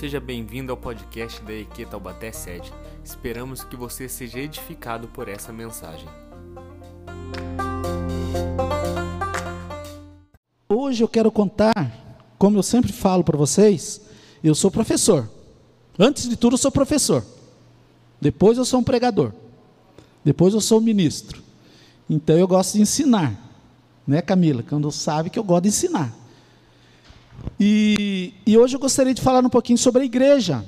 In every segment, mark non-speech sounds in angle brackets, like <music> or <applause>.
Seja bem-vindo ao podcast da EQ Taubaté Sede. Esperamos que você seja edificado por essa mensagem. Hoje eu quero contar, como eu sempre falo para vocês, eu sou professor. Antes de tudo, eu sou professor. Depois, eu sou um pregador. Depois, eu sou um ministro. Então, eu gosto de ensinar. Né, Camila? Quando sabe que eu gosto de ensinar. E, e hoje eu gostaria de falar um pouquinho sobre a igreja.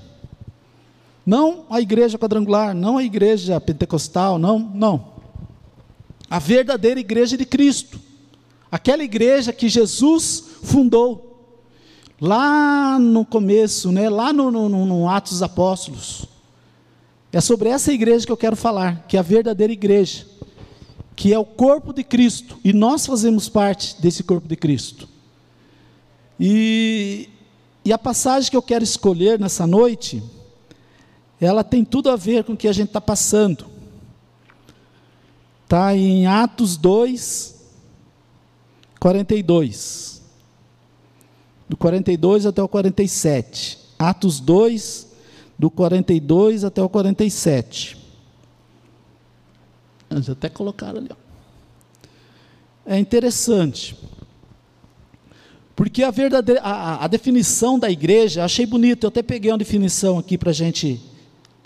Não a igreja quadrangular, não a igreja pentecostal, não, não. A verdadeira igreja de Cristo. Aquela igreja que Jesus fundou. Lá no começo, né, lá no, no, no Atos dos Apóstolos. É sobre essa igreja que eu quero falar, que é a verdadeira igreja, que é o corpo de Cristo, e nós fazemos parte desse corpo de Cristo. E, e a passagem que eu quero escolher nessa noite, ela tem tudo a ver com o que a gente está passando. Está em Atos 2, 42. Do 42 até o 47. Atos 2, do 42 até o 47. Eles até colocaram ali. Ó. É interessante. Porque a, verdadeira, a, a definição da igreja, achei bonito, eu até peguei uma definição aqui para a gente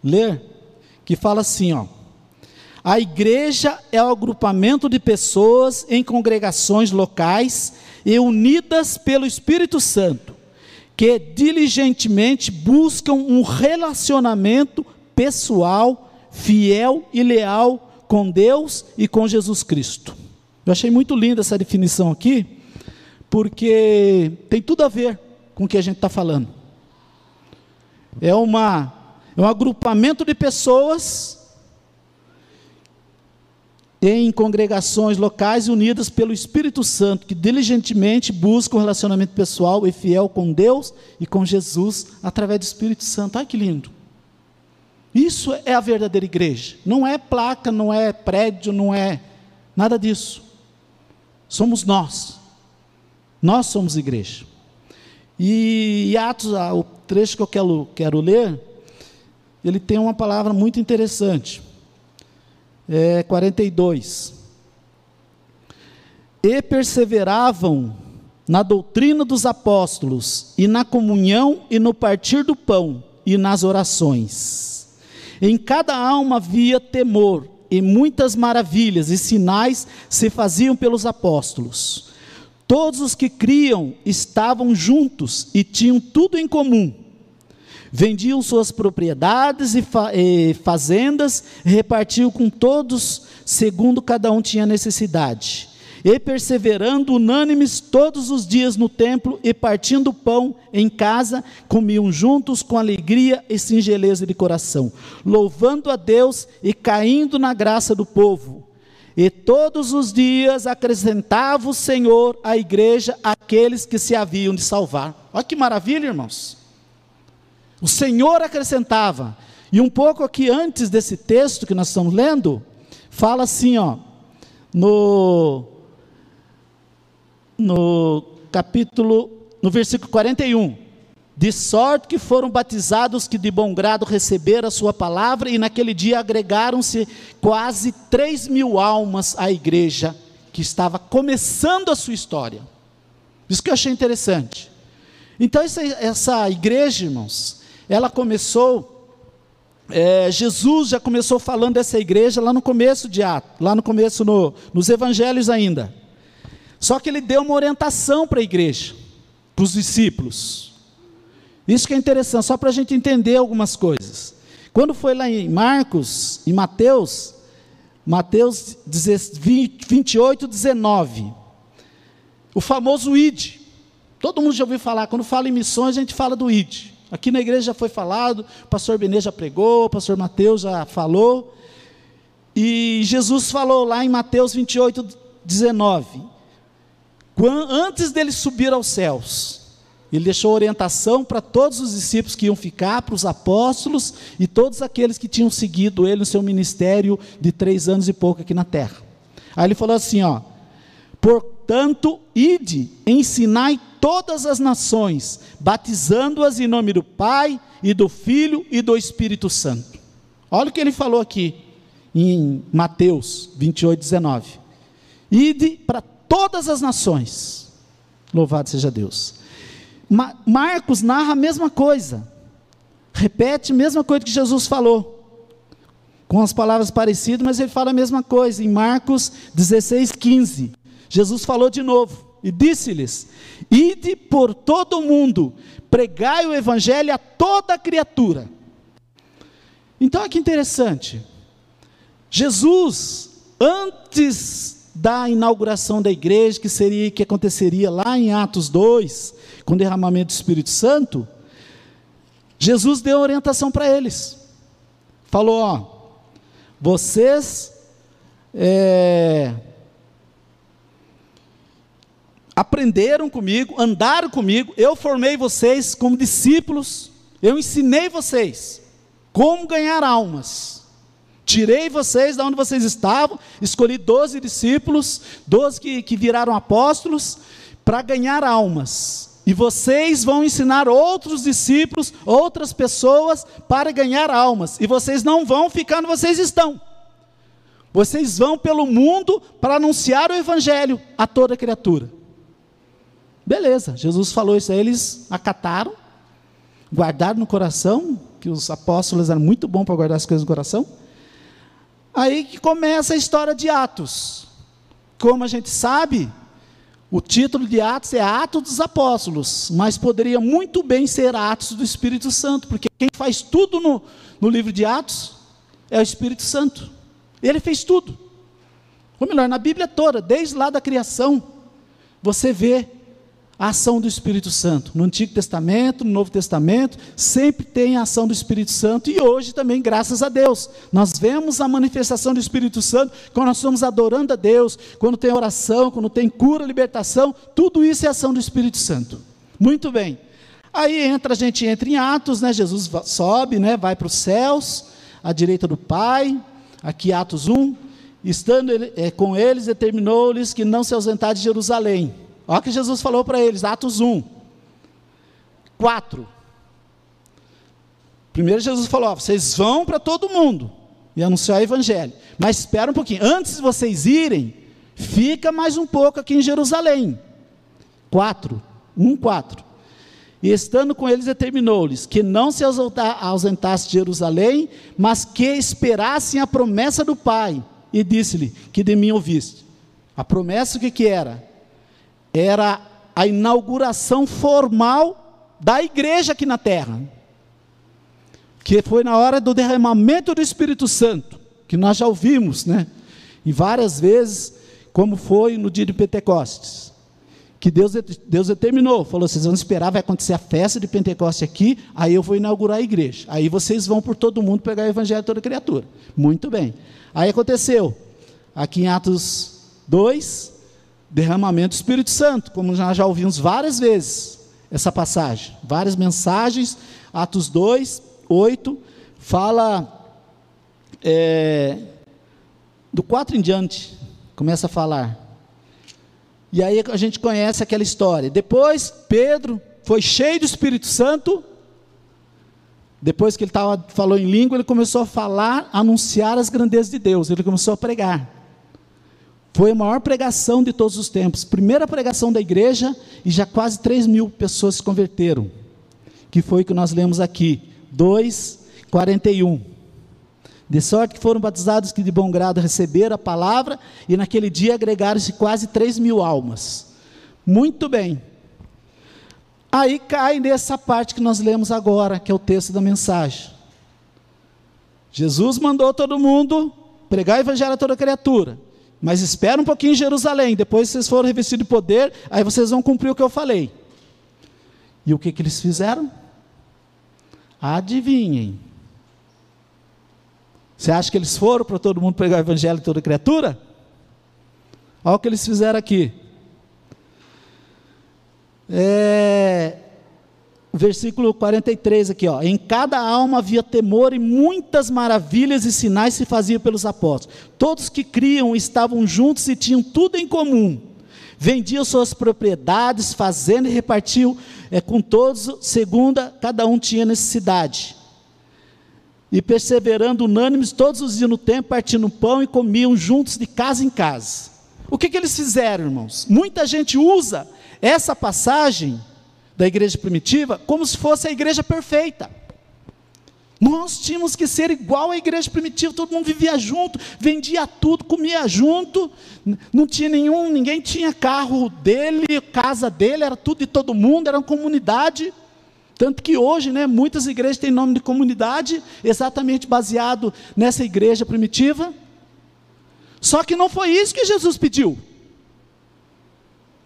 ler, que fala assim: ó, a igreja é o agrupamento de pessoas em congregações locais e unidas pelo Espírito Santo, que diligentemente buscam um relacionamento pessoal, fiel e leal com Deus e com Jesus Cristo. Eu achei muito linda essa definição aqui, porque tem tudo a ver com o que a gente está falando. É, uma, é um agrupamento de pessoas em congregações locais unidas pelo Espírito Santo, que diligentemente buscam um relacionamento pessoal e fiel com Deus e com Jesus através do Espírito Santo. Ai que lindo! Isso é a verdadeira igreja. Não é placa, não é prédio, não é nada disso. Somos nós. Nós somos igreja. E, e Atos, ah, o trecho que eu quero, quero ler, ele tem uma palavra muito interessante. É 42. E perseveravam na doutrina dos apóstolos, e na comunhão, e no partir do pão, e nas orações. Em cada alma havia temor, e muitas maravilhas e sinais se faziam pelos apóstolos. Todos os que criam estavam juntos e tinham tudo em comum. Vendiam suas propriedades e, e fazendas, repartiam com todos, segundo cada um tinha necessidade. E perseverando unânimes todos os dias no templo e partindo pão em casa, comiam juntos com alegria e singeleza de coração, louvando a Deus e caindo na graça do povo. E todos os dias acrescentava o Senhor à igreja aqueles que se haviam de salvar. Olha que maravilha, irmãos. O Senhor acrescentava. E um pouco aqui antes desse texto que nós estamos lendo, fala assim, ó, no, no capítulo, no versículo 41. De sorte que foram batizados que de bom grado receberam a sua palavra, e naquele dia agregaram-se quase 3 mil almas à igreja que estava começando a sua história. Isso que eu achei interessante. Então, essa, essa igreja, irmãos, ela começou, é, Jesus já começou falando dessa igreja lá no começo de Atos, lá no começo no, nos evangelhos ainda. Só que ele deu uma orientação para a igreja, para os discípulos. Isso que é interessante, só para a gente entender algumas coisas. Quando foi lá em Marcos, em Mateus, Mateus 28, 19, o famoso ID. Todo mundo já ouviu falar, quando fala em missões, a gente fala do ID. Aqui na igreja já foi falado, o pastor Benê já pregou, o pastor Mateus já falou. E Jesus falou lá em Mateus 28, 19: antes dele subir aos céus, ele deixou orientação para todos os discípulos que iam ficar, para os apóstolos e todos aqueles que tinham seguido ele no seu ministério de três anos e pouco aqui na terra. Aí ele falou assim: ó, portanto, ide, ensinai todas as nações, batizando-as em nome do Pai e do Filho e do Espírito Santo. Olha o que ele falou aqui em Mateus 28, 19. Ide para todas as nações. Louvado seja Deus. Ma Marcos narra a mesma coisa. Repete a mesma coisa que Jesus falou. Com as palavras parecidas, mas ele fala a mesma coisa. Em Marcos 16, 15. Jesus falou de novo e disse-lhes: Ide por todo o mundo, pregai o evangelho a toda criatura. Então, olha que interessante. Jesus, antes da inauguração da igreja, que seria que aconteceria lá em Atos 2, com o derramamento do Espírito Santo, Jesus deu orientação para eles. Falou: ó, vocês é, aprenderam comigo, andaram comigo, eu formei vocês como discípulos, eu ensinei vocês como ganhar almas. Tirei vocês da onde vocês estavam, escolhi doze discípulos, doze que, que viraram apóstolos, para ganhar almas. E vocês vão ensinar outros discípulos, outras pessoas, para ganhar almas. E vocês não vão ficar onde vocês estão. Vocês vão pelo mundo para anunciar o Evangelho a toda criatura. Beleza, Jesus falou isso aí, eles acataram, guardaram no coração, que os apóstolos eram muito bons para guardar as coisas no coração. Aí que começa a história de Atos. Como a gente sabe, o título de Atos é Atos dos Apóstolos, mas poderia muito bem ser Atos do Espírito Santo, porque quem faz tudo no, no livro de Atos é o Espírito Santo. Ele fez tudo. Ou melhor, na Bíblia toda, desde lá da criação, você vê a ação do Espírito Santo. No Antigo Testamento, no Novo Testamento, sempre tem a ação do Espírito Santo e hoje também, graças a Deus, nós vemos a manifestação do Espírito Santo quando nós estamos adorando a Deus, quando tem oração, quando tem cura, libertação, tudo isso é ação do Espírito Santo. Muito bem. Aí entra a gente entra em Atos, né? Jesus sobe, né? Vai para os céus, à direita do Pai. Aqui Atos 1, estando ele, é, com eles, determinou-lhes que não se ausentar de Jerusalém Olha o que Jesus falou para eles, Atos 1. 4. Primeiro Jesus falou: ó, vocês vão para todo mundo e anunciar o evangelho. Mas espera um pouquinho, antes de vocês irem, fica mais um pouco aqui em Jerusalém. 4. 1, 4. E estando com eles, determinou-lhes que não se ausentasse de Jerusalém, mas que esperassem a promessa do Pai. E disse-lhe: Que de mim ouviste. A promessa o que, que era? Era a inauguração formal da igreja aqui na terra. Que foi na hora do derramamento do Espírito Santo, que nós já ouvimos, né? E várias vezes, como foi no dia de Pentecostes. Que Deus, Deus determinou, falou: vocês vão esperar, vai acontecer a festa de Pentecostes aqui, aí eu vou inaugurar a igreja. Aí vocês vão por todo mundo pegar o evangelho de toda criatura. Muito bem. Aí aconteceu, aqui em Atos 2, derramamento do Espírito Santo, como nós já ouvimos várias vezes essa passagem, várias mensagens, Atos 2, 8, fala é, do 4 em diante, começa a falar. E aí a gente conhece aquela história. Depois, Pedro foi cheio do Espírito Santo. Depois que ele tava, falou em língua, ele começou a falar, anunciar as grandezas de Deus. Ele começou a pregar. Foi a maior pregação de todos os tempos. Primeira pregação da igreja e já quase 3 mil pessoas se converteram. Que foi o que nós lemos aqui. 2, 41. De sorte que foram batizados que de bom grado receberam a palavra, e naquele dia agregaram-se quase 3 mil almas. Muito bem. Aí cai nessa parte que nós lemos agora, que é o texto da mensagem. Jesus mandou todo mundo pregar o evangelho a toda criatura. Mas espera um pouquinho em Jerusalém, depois vocês foram revestidos de poder, aí vocês vão cumprir o que eu falei. E o que, que eles fizeram? Adivinhem. Você acha que eles foram para todo mundo pregar o evangelho de toda criatura? Olha o que eles fizeram aqui. É, versículo 43 aqui, ó. Em cada alma havia temor e muitas maravilhas e sinais se faziam pelos apóstolos. Todos que criam estavam juntos e tinham tudo em comum. vendiam suas propriedades, fazendo e repartiu é, com todos, segundo cada um tinha necessidade. E perseverando unânimes, todos os dias no tempo, partindo pão e comiam juntos de casa em casa. O que, que eles fizeram, irmãos? Muita gente usa essa passagem da igreja primitiva como se fosse a igreja perfeita. Nós tínhamos que ser igual à igreja primitiva, todo mundo vivia junto, vendia tudo, comia junto, não tinha nenhum, ninguém tinha carro dele, casa dele, era tudo de todo mundo, era uma comunidade. Tanto que hoje, né, muitas igrejas têm nome de comunidade, exatamente baseado nessa igreja primitiva. Só que não foi isso que Jesus pediu.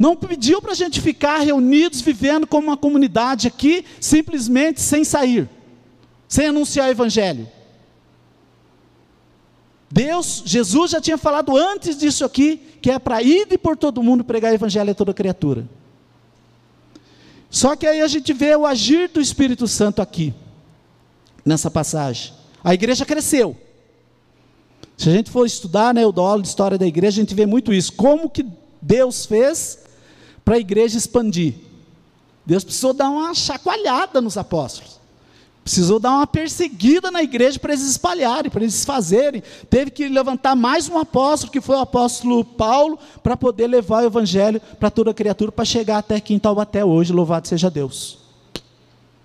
Não pediu para a gente ficar reunidos, vivendo como uma comunidade aqui, simplesmente sem sair sem anunciar o Evangelho. Deus, Jesus já tinha falado antes disso aqui, que é para ir por todo mundo pregar o Evangelho a toda criatura. Só que aí a gente vê o agir do Espírito Santo aqui, nessa passagem. A igreja cresceu. Se a gente for estudar né, o dolo de história da igreja, a gente vê muito isso. Como que Deus fez para a igreja expandir? Deus precisou dar uma chacoalhada nos apóstolos. Precisou dar uma perseguida na igreja para eles espalharem, para eles fazerem. Teve que levantar mais um apóstolo, que foi o apóstolo Paulo, para poder levar o evangelho para toda criatura, para chegar até aqui Taubaté hoje. Louvado seja Deus.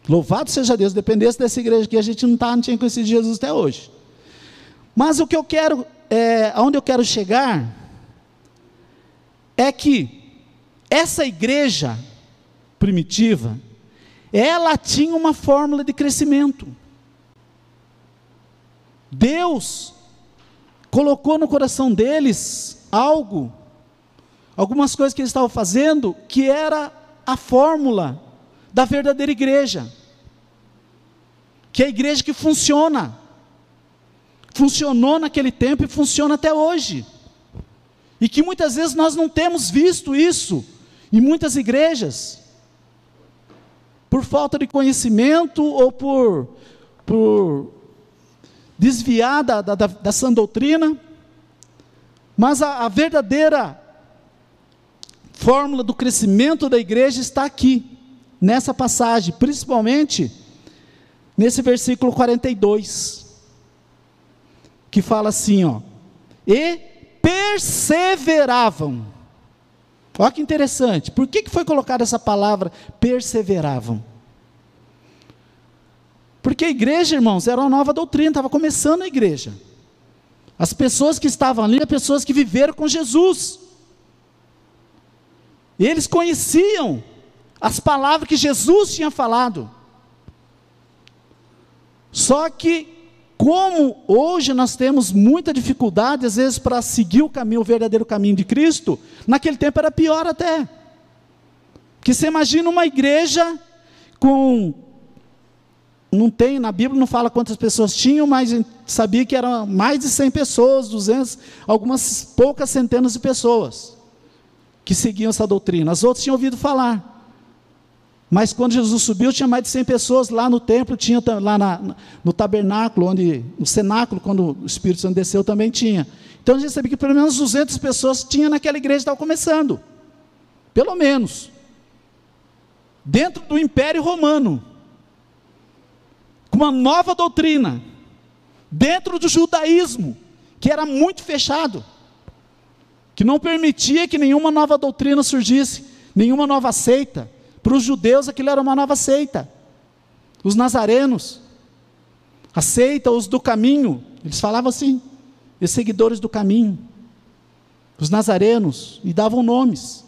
Louvado seja Deus. Dependesse dessa igreja aqui, a gente não, tá, não tinha conhecido Jesus até hoje. Mas o que eu quero, é, aonde eu quero chegar, é que essa igreja primitiva, ela tinha uma fórmula de crescimento. Deus colocou no coração deles algo, algumas coisas que eles estavam fazendo, que era a fórmula da verdadeira igreja. Que é a igreja que funciona. Funcionou naquele tempo e funciona até hoje. E que muitas vezes nós não temos visto isso em muitas igrejas por falta de conhecimento ou por, por desviar da, da, da sã doutrina, mas a, a verdadeira fórmula do crescimento da igreja está aqui, nessa passagem, principalmente nesse versículo 42, que fala assim, ó, e perseveravam. Olha que interessante. Por que, que foi colocada essa palavra perseveravam? Porque a igreja, irmãos, era uma nova doutrina, estava começando a igreja. As pessoas que estavam ali eram pessoas que viveram com Jesus. Eles conheciam as palavras que Jesus tinha falado. Só que como hoje nós temos muita dificuldade, às vezes, para seguir o caminho, o verdadeiro caminho de Cristo, naquele tempo era pior até. Que você imagina uma igreja com. Não tem, na Bíblia não fala quantas pessoas tinham, mas sabia que eram mais de 100 pessoas, 200, algumas poucas centenas de pessoas que seguiam essa doutrina. As outras tinham ouvido falar. Mas quando Jesus subiu, tinha mais de 100 pessoas lá no templo, tinha lá na, no tabernáculo, onde, no cenáculo, quando o Espírito Santo desceu, também tinha. Então a gente sabia que pelo menos 200 pessoas tinha naquela igreja que estava começando. Pelo menos. Dentro do Império Romano. Com uma nova doutrina. Dentro do judaísmo, que era muito fechado. Que não permitia que nenhuma nova doutrina surgisse, nenhuma nova seita. Para os judeus aquilo era uma nova seita. Os nazarenos, a seita, os do caminho, eles falavam assim, os seguidores do caminho, os nazarenos, e davam nomes.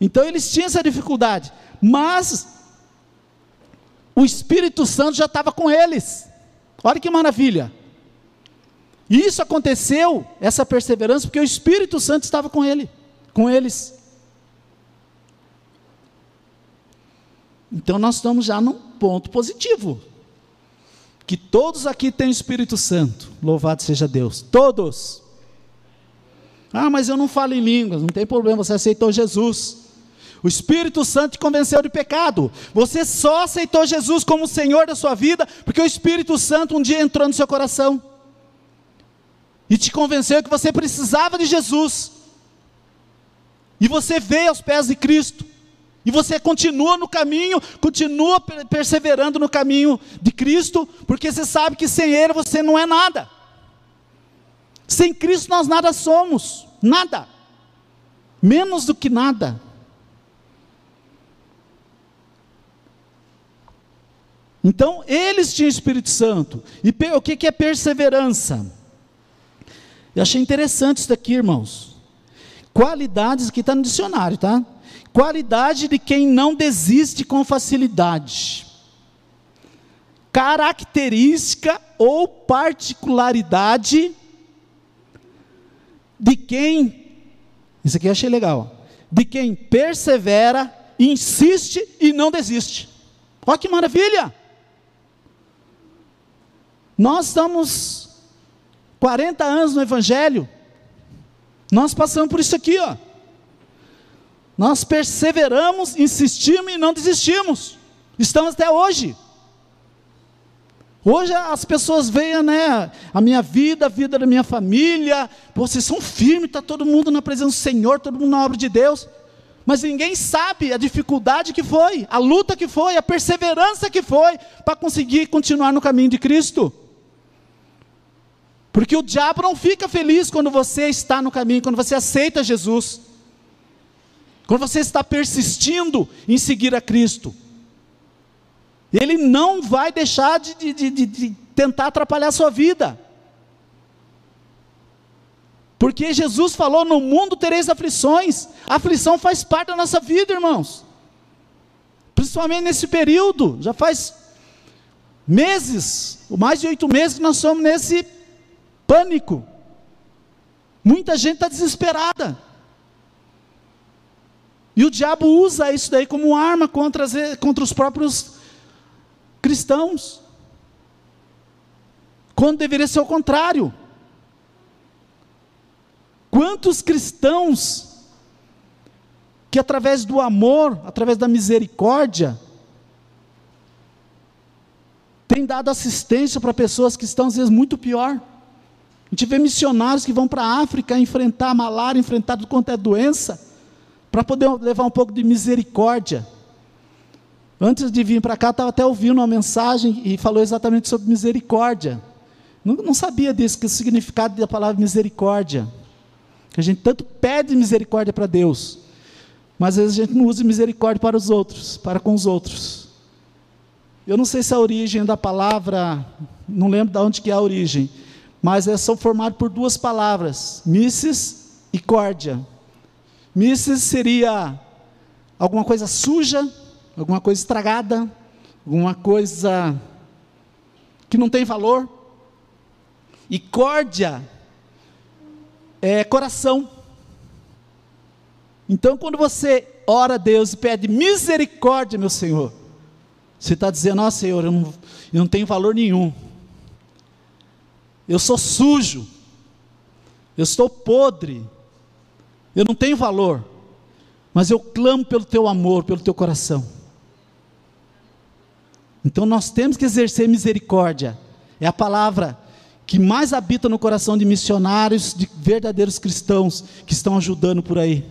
Então eles tinham essa dificuldade, mas o Espírito Santo já estava com eles. Olha que maravilha. E isso aconteceu, essa perseverança, porque o Espírito Santo estava com ele, com eles. Então nós estamos já num ponto positivo. Que todos aqui têm o Espírito Santo. Louvado seja Deus. Todos. Ah, mas eu não falo em línguas. Não tem problema, você aceitou Jesus. O Espírito Santo te convenceu de pecado. Você só aceitou Jesus como Senhor da sua vida porque o Espírito Santo um dia entrou no seu coração e te convenceu que você precisava de Jesus. E você veio aos pés de Cristo. E você continua no caminho, continua perseverando no caminho de Cristo, porque você sabe que sem Ele você não é nada. Sem Cristo nós nada somos, nada, menos do que nada. Então, eles tinham Espírito Santo. E o que é perseverança? Eu achei interessante isso daqui, irmãos. Qualidades, que está no dicionário, tá? Qualidade de quem não desiste com facilidade. Característica ou particularidade de quem, isso aqui eu achei legal, de quem persevera, insiste e não desiste. Olha que maravilha! Nós estamos 40 anos no Evangelho, nós passamos por isso aqui, ó. Nós perseveramos, insistimos e não desistimos. Estamos até hoje. Hoje as pessoas veem, né, a minha vida, a vida da minha família, vocês são firmes, está todo mundo na presença do Senhor, todo mundo na obra de Deus, mas ninguém sabe a dificuldade que foi, a luta que foi, a perseverança que foi, para conseguir continuar no caminho de Cristo. Porque o diabo não fica feliz quando você está no caminho, quando você aceita Jesus. Quando você está persistindo em seguir a Cristo, Ele não vai deixar de, de, de, de tentar atrapalhar a sua vida. Porque Jesus falou: no mundo tereis aflições. A aflição faz parte da nossa vida, irmãos. Principalmente nesse período, já faz meses, mais de oito meses que nós somos nesse pânico. Muita gente está desesperada. E o diabo usa isso daí como arma contra, as, contra os próprios cristãos. Quando deveria ser o contrário. Quantos cristãos que através do amor, através da misericórdia, têm dado assistência para pessoas que estão às vezes muito pior. A gente vê missionários que vão para a África enfrentar a malária, enfrentar tudo quanto é doença para poder levar um pouco de misericórdia. Antes de vir para cá, estava até ouvindo uma mensagem e falou exatamente sobre misericórdia. Não, não sabia disso, que o significado da palavra misericórdia. Que a gente tanto pede misericórdia para Deus, mas às vezes a gente não usa misericórdia para os outros, para com os outros. Eu não sei se a origem da palavra, não lembro de onde que é a origem, mas é, são formados por duas palavras, missis e córdia. Misses seria alguma coisa suja, alguma coisa estragada, alguma coisa que não tem valor. E córdia é coração. Então, quando você ora a Deus e pede misericórdia, meu Senhor, você está dizendo: oh, Senhor, eu não, eu não tenho valor nenhum. Eu sou sujo. Eu estou podre eu não tenho valor, mas eu clamo pelo teu amor, pelo teu coração. Então nós temos que exercer misericórdia, é a palavra que mais habita no coração de missionários, de verdadeiros cristãos que estão ajudando por aí,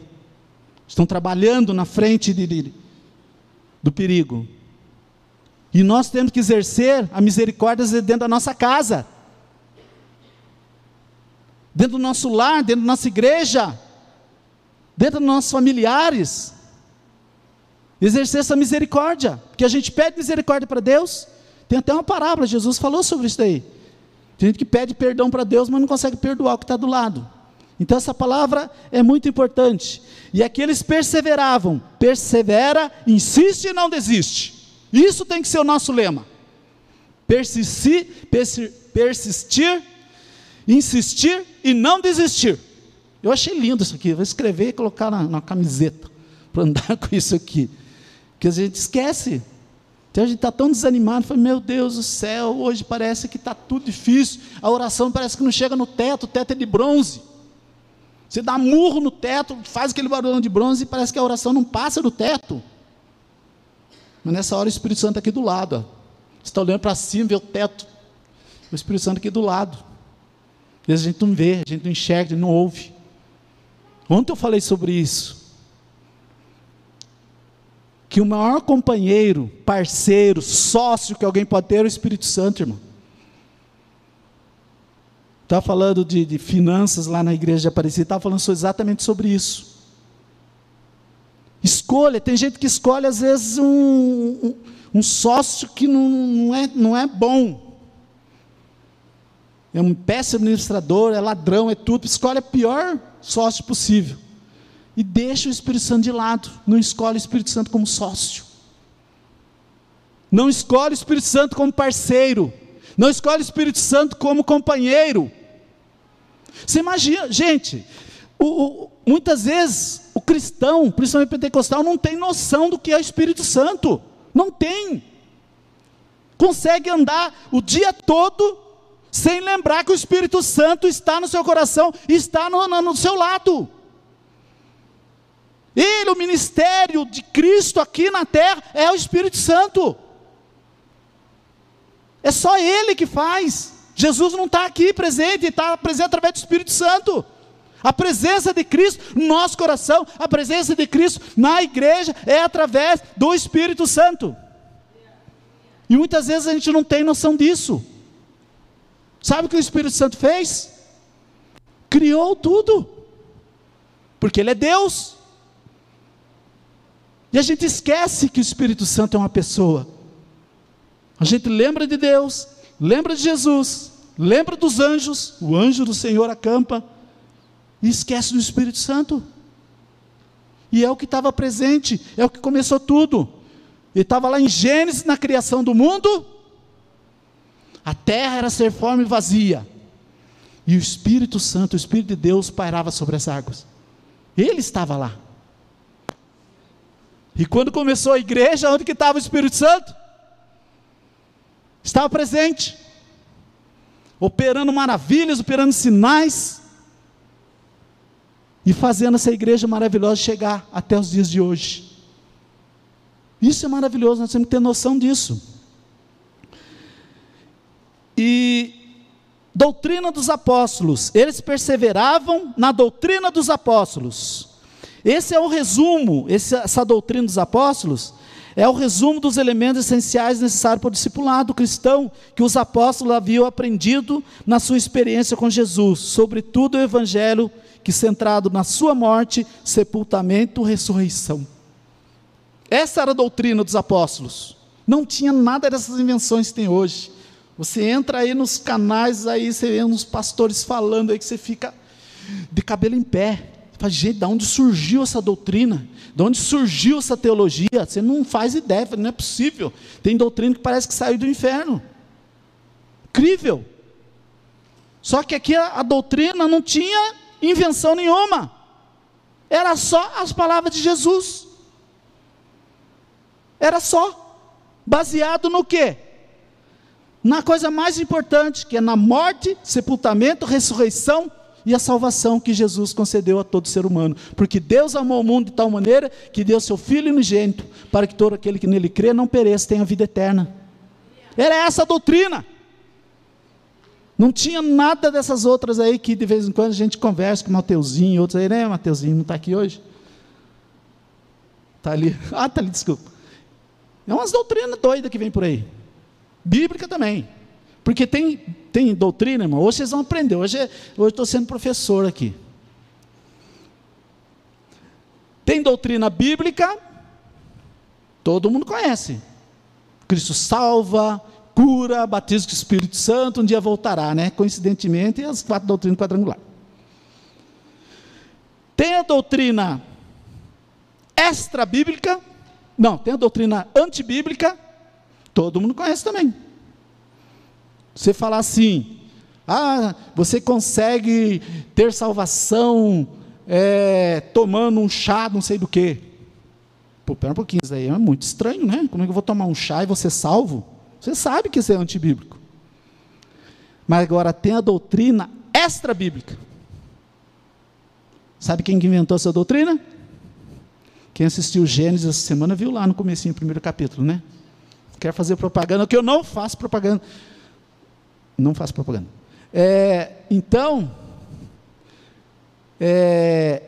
estão trabalhando na frente de, de, do perigo. E nós temos que exercer a misericórdia dentro da nossa casa, dentro do nosso lar, dentro da nossa igreja dentro dos nossos familiares. Exercer essa misericórdia, porque a gente pede misericórdia para Deus. Tem até uma parábola, Jesus falou sobre isso aí. Tem gente que pede perdão para Deus, mas não consegue perdoar o que está do lado. Então essa palavra é muito importante. E aqui eles perseveravam, persevera, insiste e não desiste. Isso tem que ser o nosso lema. Persistir, persistir, insistir e não desistir. Eu achei lindo isso aqui. Vou escrever e colocar na, na camiseta para andar <laughs> com isso aqui. Que a gente esquece. Então a gente está tão desanimado, fala, meu Deus do céu, hoje parece que está tudo difícil, a oração parece que não chega no teto, o teto é de bronze. Você dá murro no teto, faz aquele barulho de bronze e parece que a oração não passa do teto. Mas nessa hora o Espírito Santo está aqui do lado. Ó. Você está olhando para cima, vê o teto, o Espírito Santo aqui do lado. Às vezes a gente não vê, a gente não enxerga, a gente não ouve. Ontem eu falei sobre isso. que o maior companheiro, parceiro, sócio que alguém pode ter é o Espírito Santo, irmão. Estava falando de, de, finanças lá na igreja de Aparecida, estava falando exatamente sobre isso. Escolha, tem gente que escolhe às vezes um, um, um sócio que não, não, é, não é bom. É um péssimo administrador, é ladrão, é tudo. Escolhe o pior sócio possível. E deixa o Espírito Santo de lado. Não escolhe o Espírito Santo como sócio. Não escolhe o Espírito Santo como parceiro. Não escolhe o Espírito Santo como companheiro. Você imagina, gente, o, o, muitas vezes o cristão, principalmente pentecostal, não tem noção do que é o Espírito Santo. Não tem. Consegue andar o dia todo sem lembrar que o Espírito Santo está no seu coração, está no, no, seu lado. Ele, o ministério de Cristo aqui na terra, é o Espírito Santo. É só Ele que faz. Jesus não está aqui presente, está presente através do Espírito Santo. A presença de Cristo no nosso coração, a presença de Cristo na igreja é através do Espírito Santo. E muitas vezes a gente não tem noção disso. Sabe o que o Espírito Santo fez? Criou tudo, porque Ele é Deus. E a gente esquece que o Espírito Santo é uma pessoa. A gente lembra de Deus, lembra de Jesus, lembra dos anjos, o anjo do Senhor acampa, e esquece do Espírito Santo. E é o que estava presente, é o que começou tudo. Ele estava lá em Gênesis, na criação do mundo, a terra era ser forma e vazia. E o Espírito Santo, o Espírito de Deus, pairava sobre as águas. Ele estava lá. E quando começou a igreja, onde que estava o Espírito Santo? Estava presente. Operando maravilhas, operando sinais. E fazendo essa igreja maravilhosa chegar até os dias de hoje. Isso é maravilhoso, nós temos que ter noção disso. E doutrina dos apóstolos, eles perseveravam na doutrina dos apóstolos. Esse é o resumo, essa doutrina dos apóstolos é o resumo dos elementos essenciais necessários para o discipulado cristão que os apóstolos haviam aprendido na sua experiência com Jesus, sobretudo o evangelho que centrado na sua morte, sepultamento, ressurreição. Essa era a doutrina dos apóstolos. Não tinha nada dessas invenções que tem hoje. Você entra aí nos canais, aí você vê uns pastores falando aí que você fica de cabelo em pé. Fala, gente, de onde surgiu essa doutrina? De onde surgiu essa teologia? Você não faz ideia, não é possível. Tem doutrina que parece que saiu do inferno. Incrível. Só que aqui a, a doutrina não tinha invenção nenhuma. Era só as palavras de Jesus. Era só. Baseado no quê? Na coisa mais importante, que é na morte, sepultamento, ressurreição e a salvação que Jesus concedeu a todo ser humano. Porque Deus amou o mundo de tal maneira que deu seu Filho unigênito, para que todo aquele que nele crê não pereça, tenha vida eterna. Era essa a doutrina. Não tinha nada dessas outras aí que de vez em quando a gente conversa com o Mateuzinho, outros aí, né, Mateuzinho, não está aqui hoje? Está ali. <laughs> Ah, está ali, desculpa. É umas doutrinas doidas que vem por aí. Bíblica também. Porque tem, tem doutrina, irmão. Hoje vocês vão aprender. Hoje, estou sendo professor aqui. Tem doutrina bíblica, todo mundo conhece. Cristo salva, cura, batismo com o Espírito Santo, um dia voltará, né? Coincidentemente, as quatro doutrinas quadrangular. Tem a doutrina extra-bíblica, não, tem a doutrina antibíblica, Todo mundo conhece também. Você falar assim, ah, você consegue ter salvação é, tomando um chá, não sei do que. Pô, pera um pouquinho, isso aí é muito estranho, né? Como é que eu vou tomar um chá e vou ser salvo? Você sabe que isso é antibíblico. Mas agora tem a doutrina extra-bíblica. Sabe quem inventou essa doutrina? Quem assistiu Gênesis essa semana viu lá no comecinho, primeiro capítulo, né? Quer fazer propaganda, que eu não faço propaganda. Não faço propaganda. É, então, é,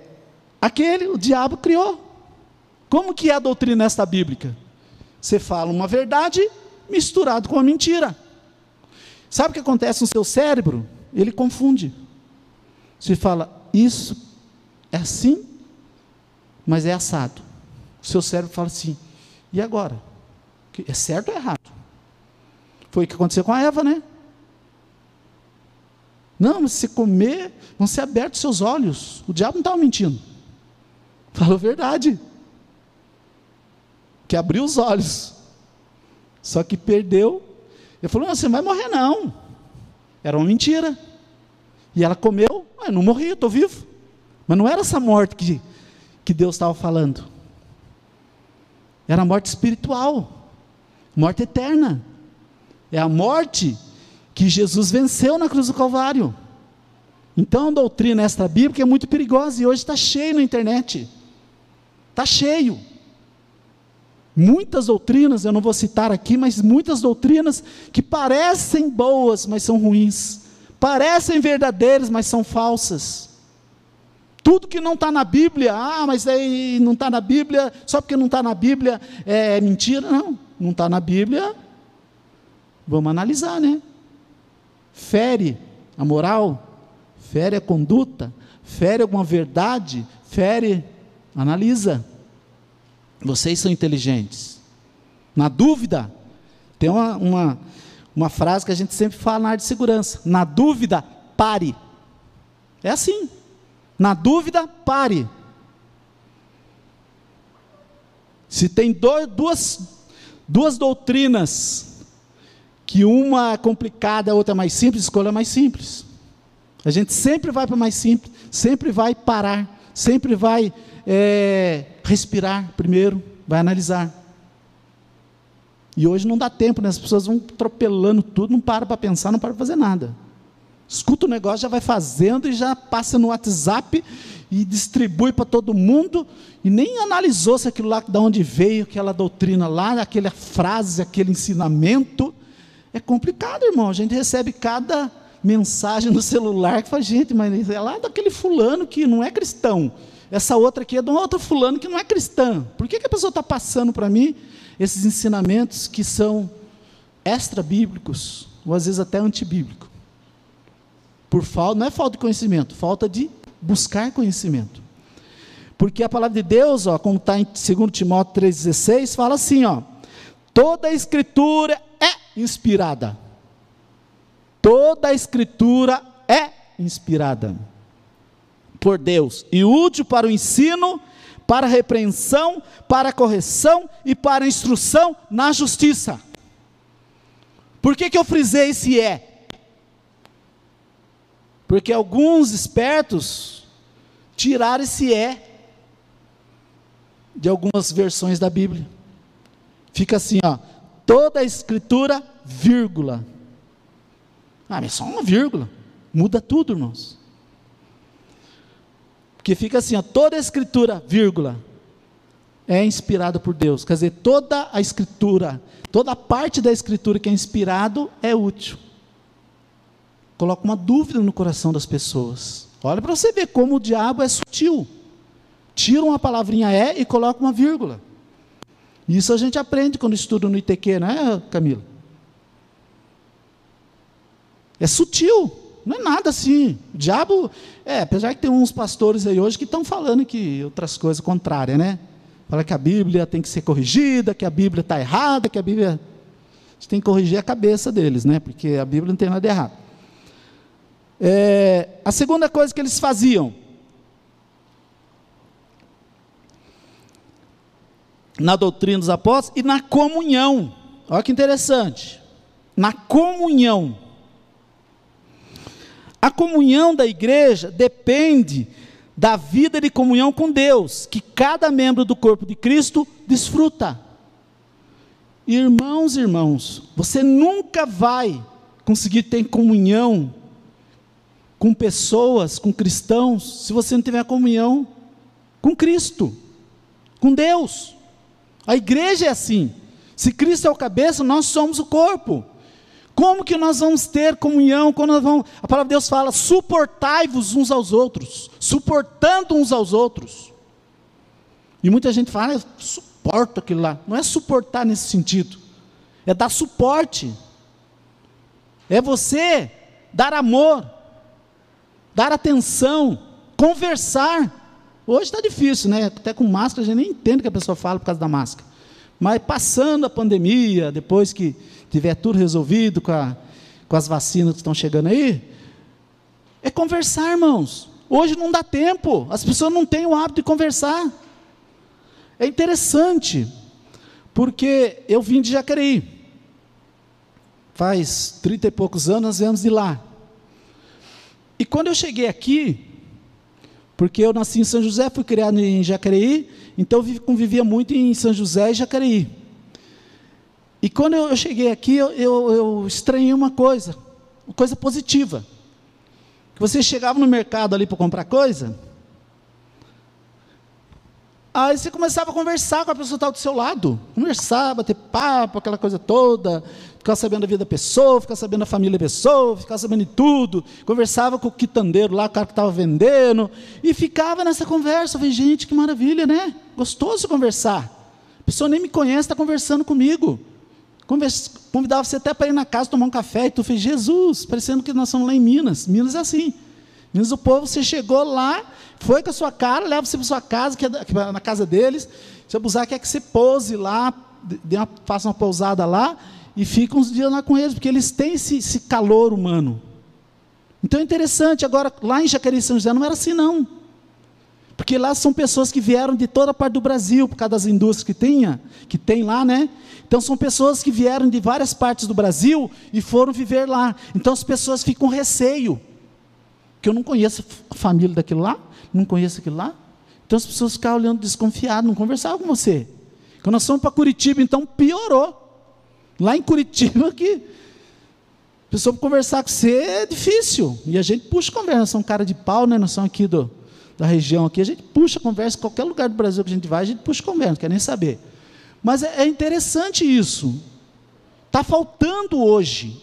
aquele, o diabo criou. Como que é a doutrina esta bíblica? Você fala uma verdade misturado com uma mentira. Sabe o que acontece no seu cérebro? Ele confunde. Você fala, isso é assim, mas é assado. O seu cérebro fala assim, e agora? É certo ou errado? Foi o que aconteceu com a Eva, né? Não, se comer, vão ser abertos seus olhos. O diabo não estava mentindo. <laughs> Falou a verdade. Que abriu os olhos. Só que perdeu. Ele falou: não, você não vai morrer, não. Era uma mentira. E ela comeu, ah, não morri, estou vivo. Mas não era essa morte que, que Deus estava falando. Era a morte espiritual, morte eterna. É a morte que Jesus venceu na cruz do Calvário. Então a doutrina extra bíblica é muito perigosa e hoje está cheio na internet. Está cheio. Muitas doutrinas, eu não vou citar aqui, mas muitas doutrinas que parecem boas, mas são ruins. Parecem verdadeiras, mas são falsas. Tudo que não está na Bíblia, ah, mas aí não está na Bíblia, só porque não está na Bíblia é mentira. Não, não está na Bíblia. Vamos analisar, né? fere a moral, fere a conduta, fere alguma verdade, fere, analisa. Vocês são inteligentes. Na dúvida, tem uma, uma, uma frase que a gente sempre fala na área de segurança: na dúvida, pare. É assim. Na dúvida, pare. Se tem dois, duas, duas doutrinas que uma é complicada, a outra é mais simples, escolha mais simples. A gente sempre vai para mais simples, sempre vai parar, sempre vai é, respirar primeiro, vai analisar. E hoje não dá tempo, né? as pessoas vão atropelando tudo, não para para pensar, não para para fazer nada. Escuta o negócio, já vai fazendo e já passa no WhatsApp e distribui para todo mundo e nem analisou se aquilo lá de onde veio, aquela doutrina lá, aquela frase, aquele ensinamento. É complicado, irmão. A gente recebe cada mensagem no celular que fala, gente, mas é lá daquele fulano que não é cristão. Essa outra aqui é de um outro fulano que não é cristã. Por que, que a pessoa está passando para mim esses ensinamentos que são extra-bíblicos, ou às vezes até antibíblicos? Por falta, não é falta de conhecimento, falta de buscar conhecimento. Porque a palavra de Deus, ó, como está em 2 Timóteo 3,16, fala assim: ó, toda a escritura inspirada. Toda a escritura é inspirada por Deus e útil para o ensino, para a repreensão, para a correção e para a instrução na justiça. Por que, que eu frisei esse é? Porque alguns espertos tiraram esse é de algumas versões da Bíblia. Fica assim, ó, toda a escritura, vírgula. Ah, mas só uma vírgula. Muda tudo, irmãos. Porque fica assim, ó, toda a escritura, vírgula, é inspirada por Deus. Quer dizer, toda a escritura, toda a parte da escritura que é inspirado é útil. Coloca uma dúvida no coração das pessoas. Olha para você ver como o diabo é sutil. Tira uma palavrinha é e coloca uma vírgula. Isso a gente aprende quando estuda no ITQ, não é, Camila? É sutil, não é nada assim. O diabo, é, apesar que tem uns pastores aí hoje que estão falando que outras coisas contrárias, né? Fala que a Bíblia tem que ser corrigida, que a Bíblia está errada, que a Bíblia. A gente tem que corrigir a cabeça deles, né? Porque a Bíblia não tem nada errado. É, a segunda coisa que eles faziam, na doutrina dos apóstolos e na comunhão. Olha que interessante. Na comunhão. A comunhão da igreja depende da vida de comunhão com Deus, que cada membro do corpo de Cristo desfruta. Irmãos e irmãos, você nunca vai conseguir ter comunhão com pessoas, com cristãos, se você não tiver comunhão com Cristo, com Deus. A igreja é assim. Se Cristo é o cabeça, nós somos o corpo. Como que nós vamos ter comunhão? Quando nós vamos, a palavra de Deus fala: suportai-vos uns aos outros, suportando uns aos outros. E muita gente fala, ah, eu suporto aquilo lá. Não é suportar nesse sentido, é dar suporte. É você dar amor, dar atenção, conversar. Hoje está difícil, né? Até com máscara a gente nem entende o que a pessoa fala por causa da máscara. Mas passando a pandemia, depois que tiver tudo resolvido com, a, com as vacinas que estão chegando aí, é conversar, irmãos. Hoje não dá tempo, as pessoas não têm o hábito de conversar. É interessante, porque eu vim de Jacareí. Faz trinta e poucos anos nós viemos de lá. E quando eu cheguei aqui, porque eu nasci em São José, fui criado em Jacareí, então eu convivia muito em São José e Jacareí. E quando eu cheguei aqui, eu, eu, eu estranhei uma coisa, uma coisa positiva. Você chegava no mercado ali para comprar coisa, Aí você começava a conversar com a pessoa que estava do seu lado. Conversar, bater papo, aquela coisa toda. Ficar sabendo da vida da pessoa, ficar sabendo da família da pessoa, ficar sabendo de tudo. Conversava com o quitandeiro lá, o cara que estava vendendo. E ficava nessa conversa. Eu falei, gente, que maravilha, né? Gostoso conversar. A pessoa nem me conhece, está conversando comigo. Conversa, convidava você até para ir na casa tomar um café. E tu fez, Jesus, parecendo que nós somos lá em Minas. Minas é assim. Minas o povo, você chegou lá, foi com a sua cara, leva você para sua casa, que é na casa deles. Se abusar, quer que você pouse lá, uma, faça uma pousada lá e fica uns dias lá com eles, porque eles têm esse, esse calor humano. Então é interessante, agora, lá em Jacareí São José não era assim, não. Porque lá são pessoas que vieram de toda a parte do Brasil, por causa das indústrias que tinha, que tem lá, né? Então são pessoas que vieram de várias partes do Brasil e foram viver lá. Então as pessoas ficam com receio. Que eu não conheço a família daquilo lá, não conheço aquilo lá. Então as pessoas ficavam olhando desconfiado, não conversavam com você. Quando nós fomos para Curitiba, então piorou. Lá em Curitiba que a pessoa conversar com você é difícil. E a gente puxa conversa, nós somos cara de pau, né? Nós somos aqui do, da região aqui, a gente puxa conversa, qualquer lugar do Brasil que a gente vai, a gente puxa conversa, não quer nem saber. Mas é, é interessante isso. Está faltando hoje.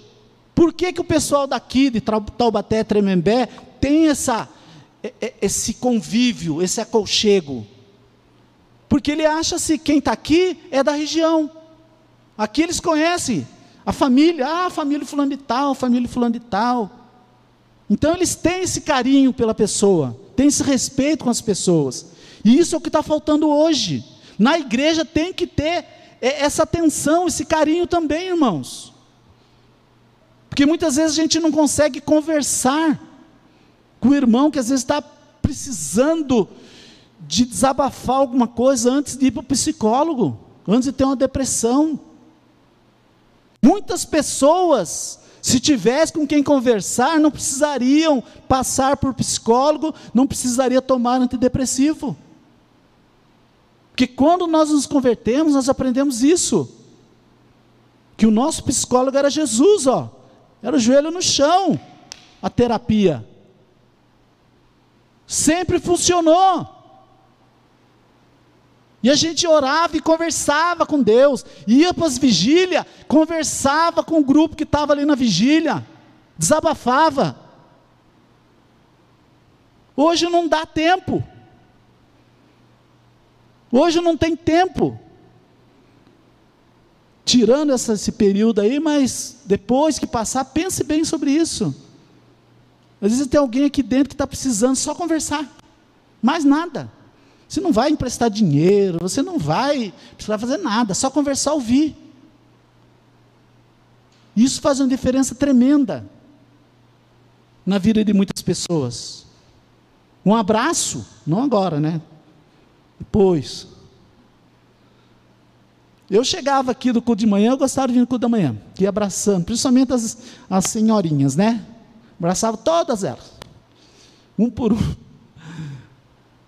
Por que, que o pessoal daqui de Taubaté, Tremembé, tem essa, esse convívio, esse acolchego. Porque ele acha-se quem está aqui é da região. Aqui eles conhecem a família, ah, a família fulano de tal, a família fulano de tal. Então eles têm esse carinho pela pessoa, têm esse respeito com as pessoas. E isso é o que está faltando hoje. Na igreja tem que ter essa atenção, esse carinho também, irmãos. Porque muitas vezes a gente não consegue conversar com o irmão que às vezes está precisando de desabafar alguma coisa antes de ir para o psicólogo, antes de ter uma depressão. Muitas pessoas, se tivesse com quem conversar, não precisariam passar por psicólogo, não precisaria tomar antidepressivo. Porque quando nós nos convertemos, nós aprendemos isso. Que o nosso psicólogo era Jesus, ó. Era o joelho no chão, a terapia. Sempre funcionou. E a gente orava e conversava com Deus, ia para as vigílias, conversava com o grupo que estava ali na vigília, desabafava. Hoje não dá tempo. Hoje não tem tempo. Tirando essa, esse período aí, mas depois que passar, pense bem sobre isso. Às vezes tem alguém aqui dentro que está precisando só conversar, mais nada. Você não vai emprestar dinheiro, você não vai precisar fazer nada, só conversar, ouvir. Isso faz uma diferença tremenda na vida de muitas pessoas. Um abraço, não agora, né? Depois. Eu chegava aqui do culto de manhã, eu gostava de vir no culto da manhã, ia abraçando, principalmente as, as senhorinhas, né? Abraçava todas elas. Um por um.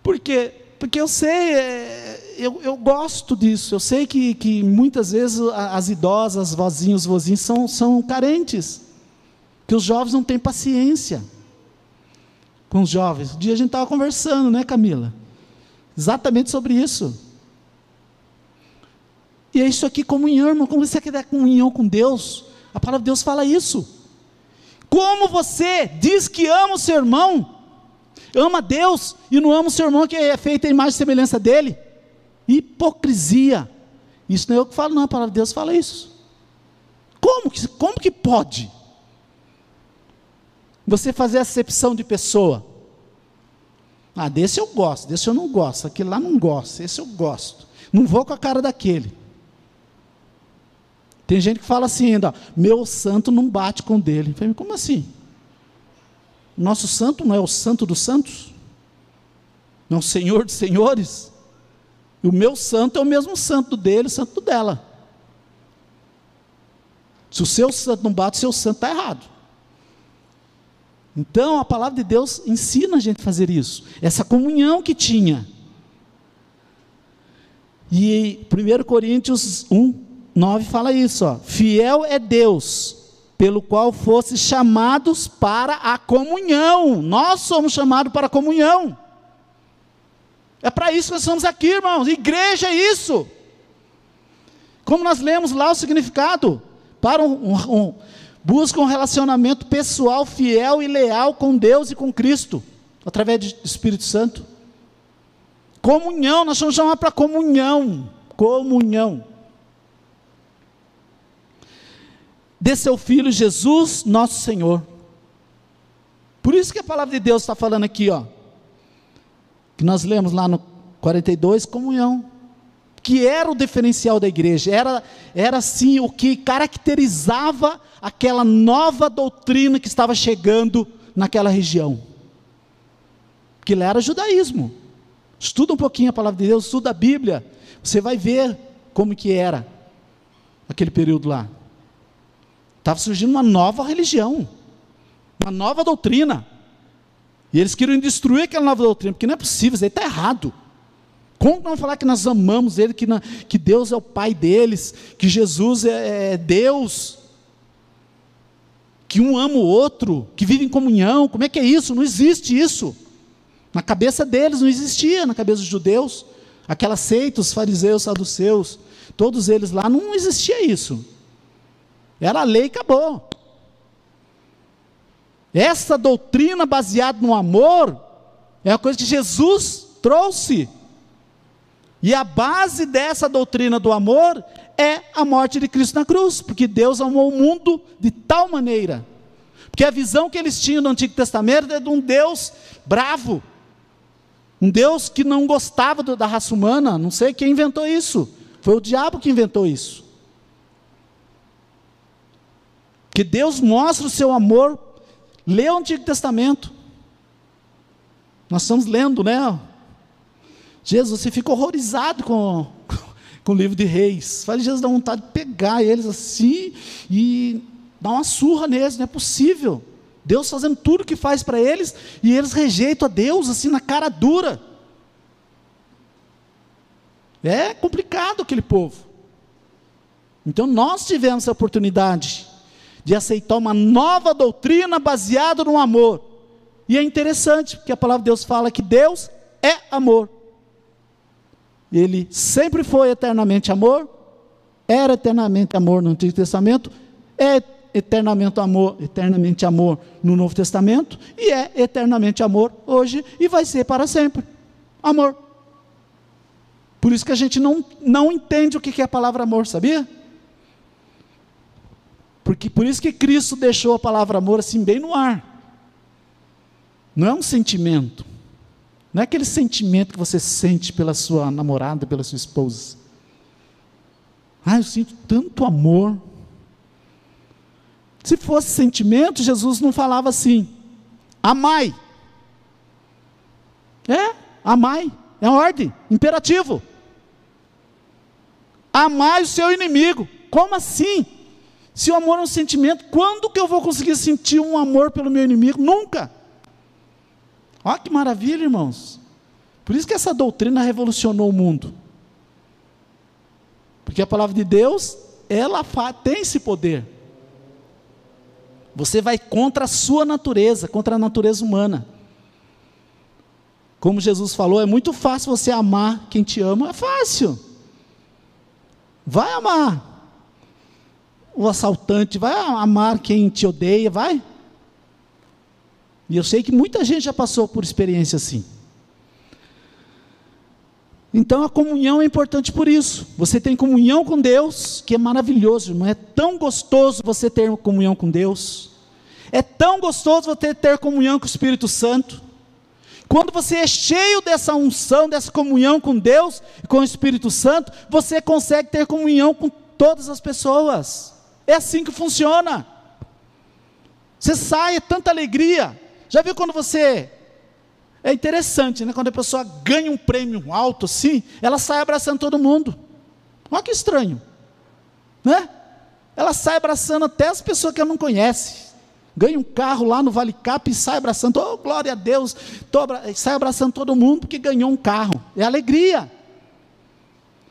Porque, porque eu sei, é, eu, eu gosto disso. Eu sei que, que muitas vezes as idosas, as vozinhos, vozinhos são, são carentes. Que os jovens não têm paciência com os jovens. Um dia a gente estava conversando, né, Camila? Exatamente sobre isso. E é isso aqui, comunhão, irmão. Como você quer dar comunhão com Deus? A palavra de Deus fala isso. Como você diz que ama o seu irmão, ama Deus e não ama o seu irmão que é feito a imagem e semelhança dele? Hipocrisia. Isso não é eu que falo, não, a palavra de Deus fala isso. Como que, como que pode? Você fazer acepção de pessoa. Ah, desse eu gosto, desse eu não gosto, aquele lá não gosto, esse eu gosto. Não vou com a cara daquele. Tem gente que fala assim ainda, meu santo não bate com dele. falei, como assim? Nosso santo não é o santo dos santos? Não é o Senhor dos senhores? E o meu santo é o mesmo santo dele, santo dela. Se o seu santo não bate, o seu santo está errado. Então a palavra de Deus ensina a gente a fazer isso. Essa comunhão que tinha. E 1 Coríntios 1, 9 fala isso, ó. Fiel é Deus, pelo qual fosse chamados para a comunhão. Nós somos chamados para a comunhão. É para isso que nós estamos aqui, irmãos. Igreja é isso. Como nós lemos lá o significado, para um, um, um busca um relacionamento pessoal, fiel e leal com Deus e com Cristo, através do Espírito Santo. Comunhão, nós vamos chamar para comunhão. Comunhão. De seu Filho Jesus, nosso Senhor. Por isso que a palavra de Deus está falando aqui, ó que nós lemos lá no 42, comunhão, que era o diferencial da igreja, era, era sim o que caracterizava aquela nova doutrina que estava chegando naquela região. Que lá era judaísmo. Estuda um pouquinho a palavra de Deus, estuda a Bíblia, você vai ver como que era aquele período lá. Estava surgindo uma nova religião, uma nova doutrina. E eles queriam destruir aquela nova doutrina, porque não é possível, isso aí está errado. Como não falar que nós amamos Ele, que, na, que Deus é o Pai deles, que Jesus é, é Deus, que um ama o outro, que vive em comunhão? Como é que é isso? Não existe isso. Na cabeça deles não existia, na cabeça dos judeus. Aquela seita, os fariseus, saduceus, todos eles lá, não existia isso. Era a lei e acabou. Essa doutrina baseada no amor é a coisa que Jesus trouxe. E a base dessa doutrina do amor é a morte de Cristo na cruz, porque Deus amou o mundo de tal maneira. Porque a visão que eles tinham no Antigo Testamento é de um Deus bravo, um Deus que não gostava da raça humana, não sei quem inventou isso, foi o diabo que inventou isso. Que Deus mostra o seu amor Lê o Antigo Testamento. Nós estamos lendo, né? Jesus, você fica horrorizado com, com o livro de reis. Fala, Jesus dá vontade de pegar eles assim e dar uma surra neles, não é possível. Deus fazendo tudo o que faz para eles e eles rejeitam a Deus assim na cara dura. É complicado aquele povo. Então nós tivemos a oportunidade de aceitar uma nova doutrina baseada no amor. E é interessante, porque a palavra de Deus fala que Deus é amor. Ele sempre foi eternamente amor, era eternamente amor no Antigo Testamento, é eternamente amor, eternamente amor no Novo Testamento e é eternamente amor hoje e vai ser para sempre. Amor. Por isso que a gente não, não entende o que é a palavra amor, sabia? Porque por isso que Cristo deixou a palavra amor assim bem no ar. Não é um sentimento. Não é aquele sentimento que você sente pela sua namorada, pela sua esposa. Ah, eu sinto tanto amor. Se fosse sentimento, Jesus não falava assim: amai. É, amai. É ordem, imperativo. Amai o seu inimigo. Como assim? Se o amor é um sentimento, quando que eu vou conseguir sentir um amor pelo meu inimigo? Nunca. Olha que maravilha, irmãos. Por isso que essa doutrina revolucionou o mundo. Porque a palavra de Deus, ela tem esse poder. Você vai contra a sua natureza, contra a natureza humana. Como Jesus falou, é muito fácil você amar quem te ama, é fácil. Vai amar o assaltante, vai amar quem te odeia, vai. E eu sei que muita gente já passou por experiência assim. Então a comunhão é importante por isso. Você tem comunhão com Deus, que é maravilhoso, irmão. É tão gostoso você ter comunhão com Deus. É tão gostoso você ter comunhão com o Espírito Santo. Quando você é cheio dessa unção, dessa comunhão com Deus e com o Espírito Santo, você consegue ter comunhão com todas as pessoas. É assim que funciona. Você sai, é tanta alegria. Já viu quando você é interessante, né? Quando a pessoa ganha um prêmio alto assim, ela sai abraçando todo mundo. Olha que estranho, né? Ela sai abraçando até as pessoas que ela não conhece. Ganha um carro lá no Vale Cap e sai abraçando, oh glória a Deus, abra... sai abraçando todo mundo porque ganhou um carro. É alegria.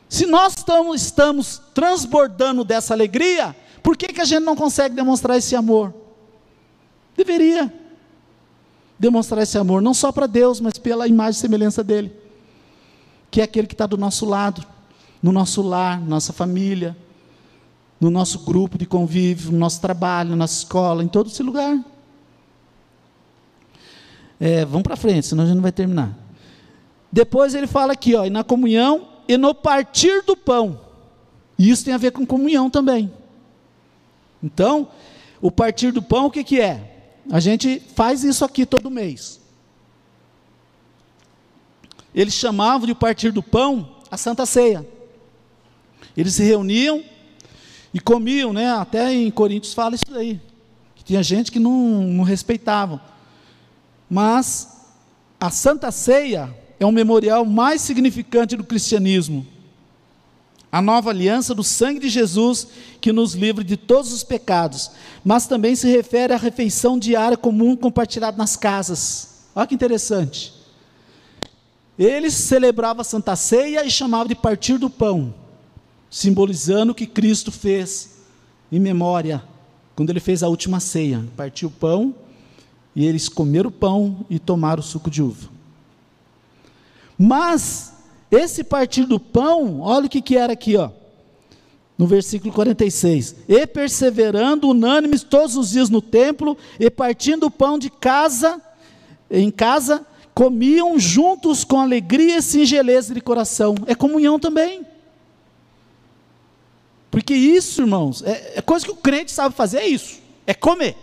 Se nós estamos, estamos transbordando dessa alegria, por que, que a gente não consegue demonstrar esse amor? Deveria demonstrar esse amor, não só para Deus, mas pela imagem e semelhança dele, que é aquele que está do nosso lado, no nosso lar, nossa família, no nosso grupo de convívio, no nosso trabalho, na nossa escola, em todo esse lugar. É, vamos para frente, senão a gente não vai terminar. Depois ele fala aqui, ó, e na comunhão e no partir do pão. E isso tem a ver com comunhão também. Então, o partir do pão, o que, que é? A gente faz isso aqui todo mês. Eles chamavam de partir do pão a Santa Ceia. Eles se reuniam e comiam, né? Até em Coríntios fala isso aí. Que tinha gente que não, não respeitava. Mas a Santa Ceia é um memorial mais significante do cristianismo a nova aliança do sangue de Jesus que nos livra de todos os pecados, mas também se refere à refeição diária comum compartilhada nas casas. Olha que interessante. Eles celebravam a Santa Ceia e chamavam de partir do pão, simbolizando o que Cristo fez em memória, quando ele fez a última ceia. Partiu o pão e eles comeram o pão e tomaram o suco de uva. Mas esse partir do pão, olha o que, que era aqui, ó. No versículo 46. E perseverando unânimes todos os dias no templo, e partindo o pão de casa, em casa, comiam juntos com alegria e singeleza de coração. É comunhão também. Porque isso, irmãos, é, é coisa que o crente sabe fazer, é isso. É comer.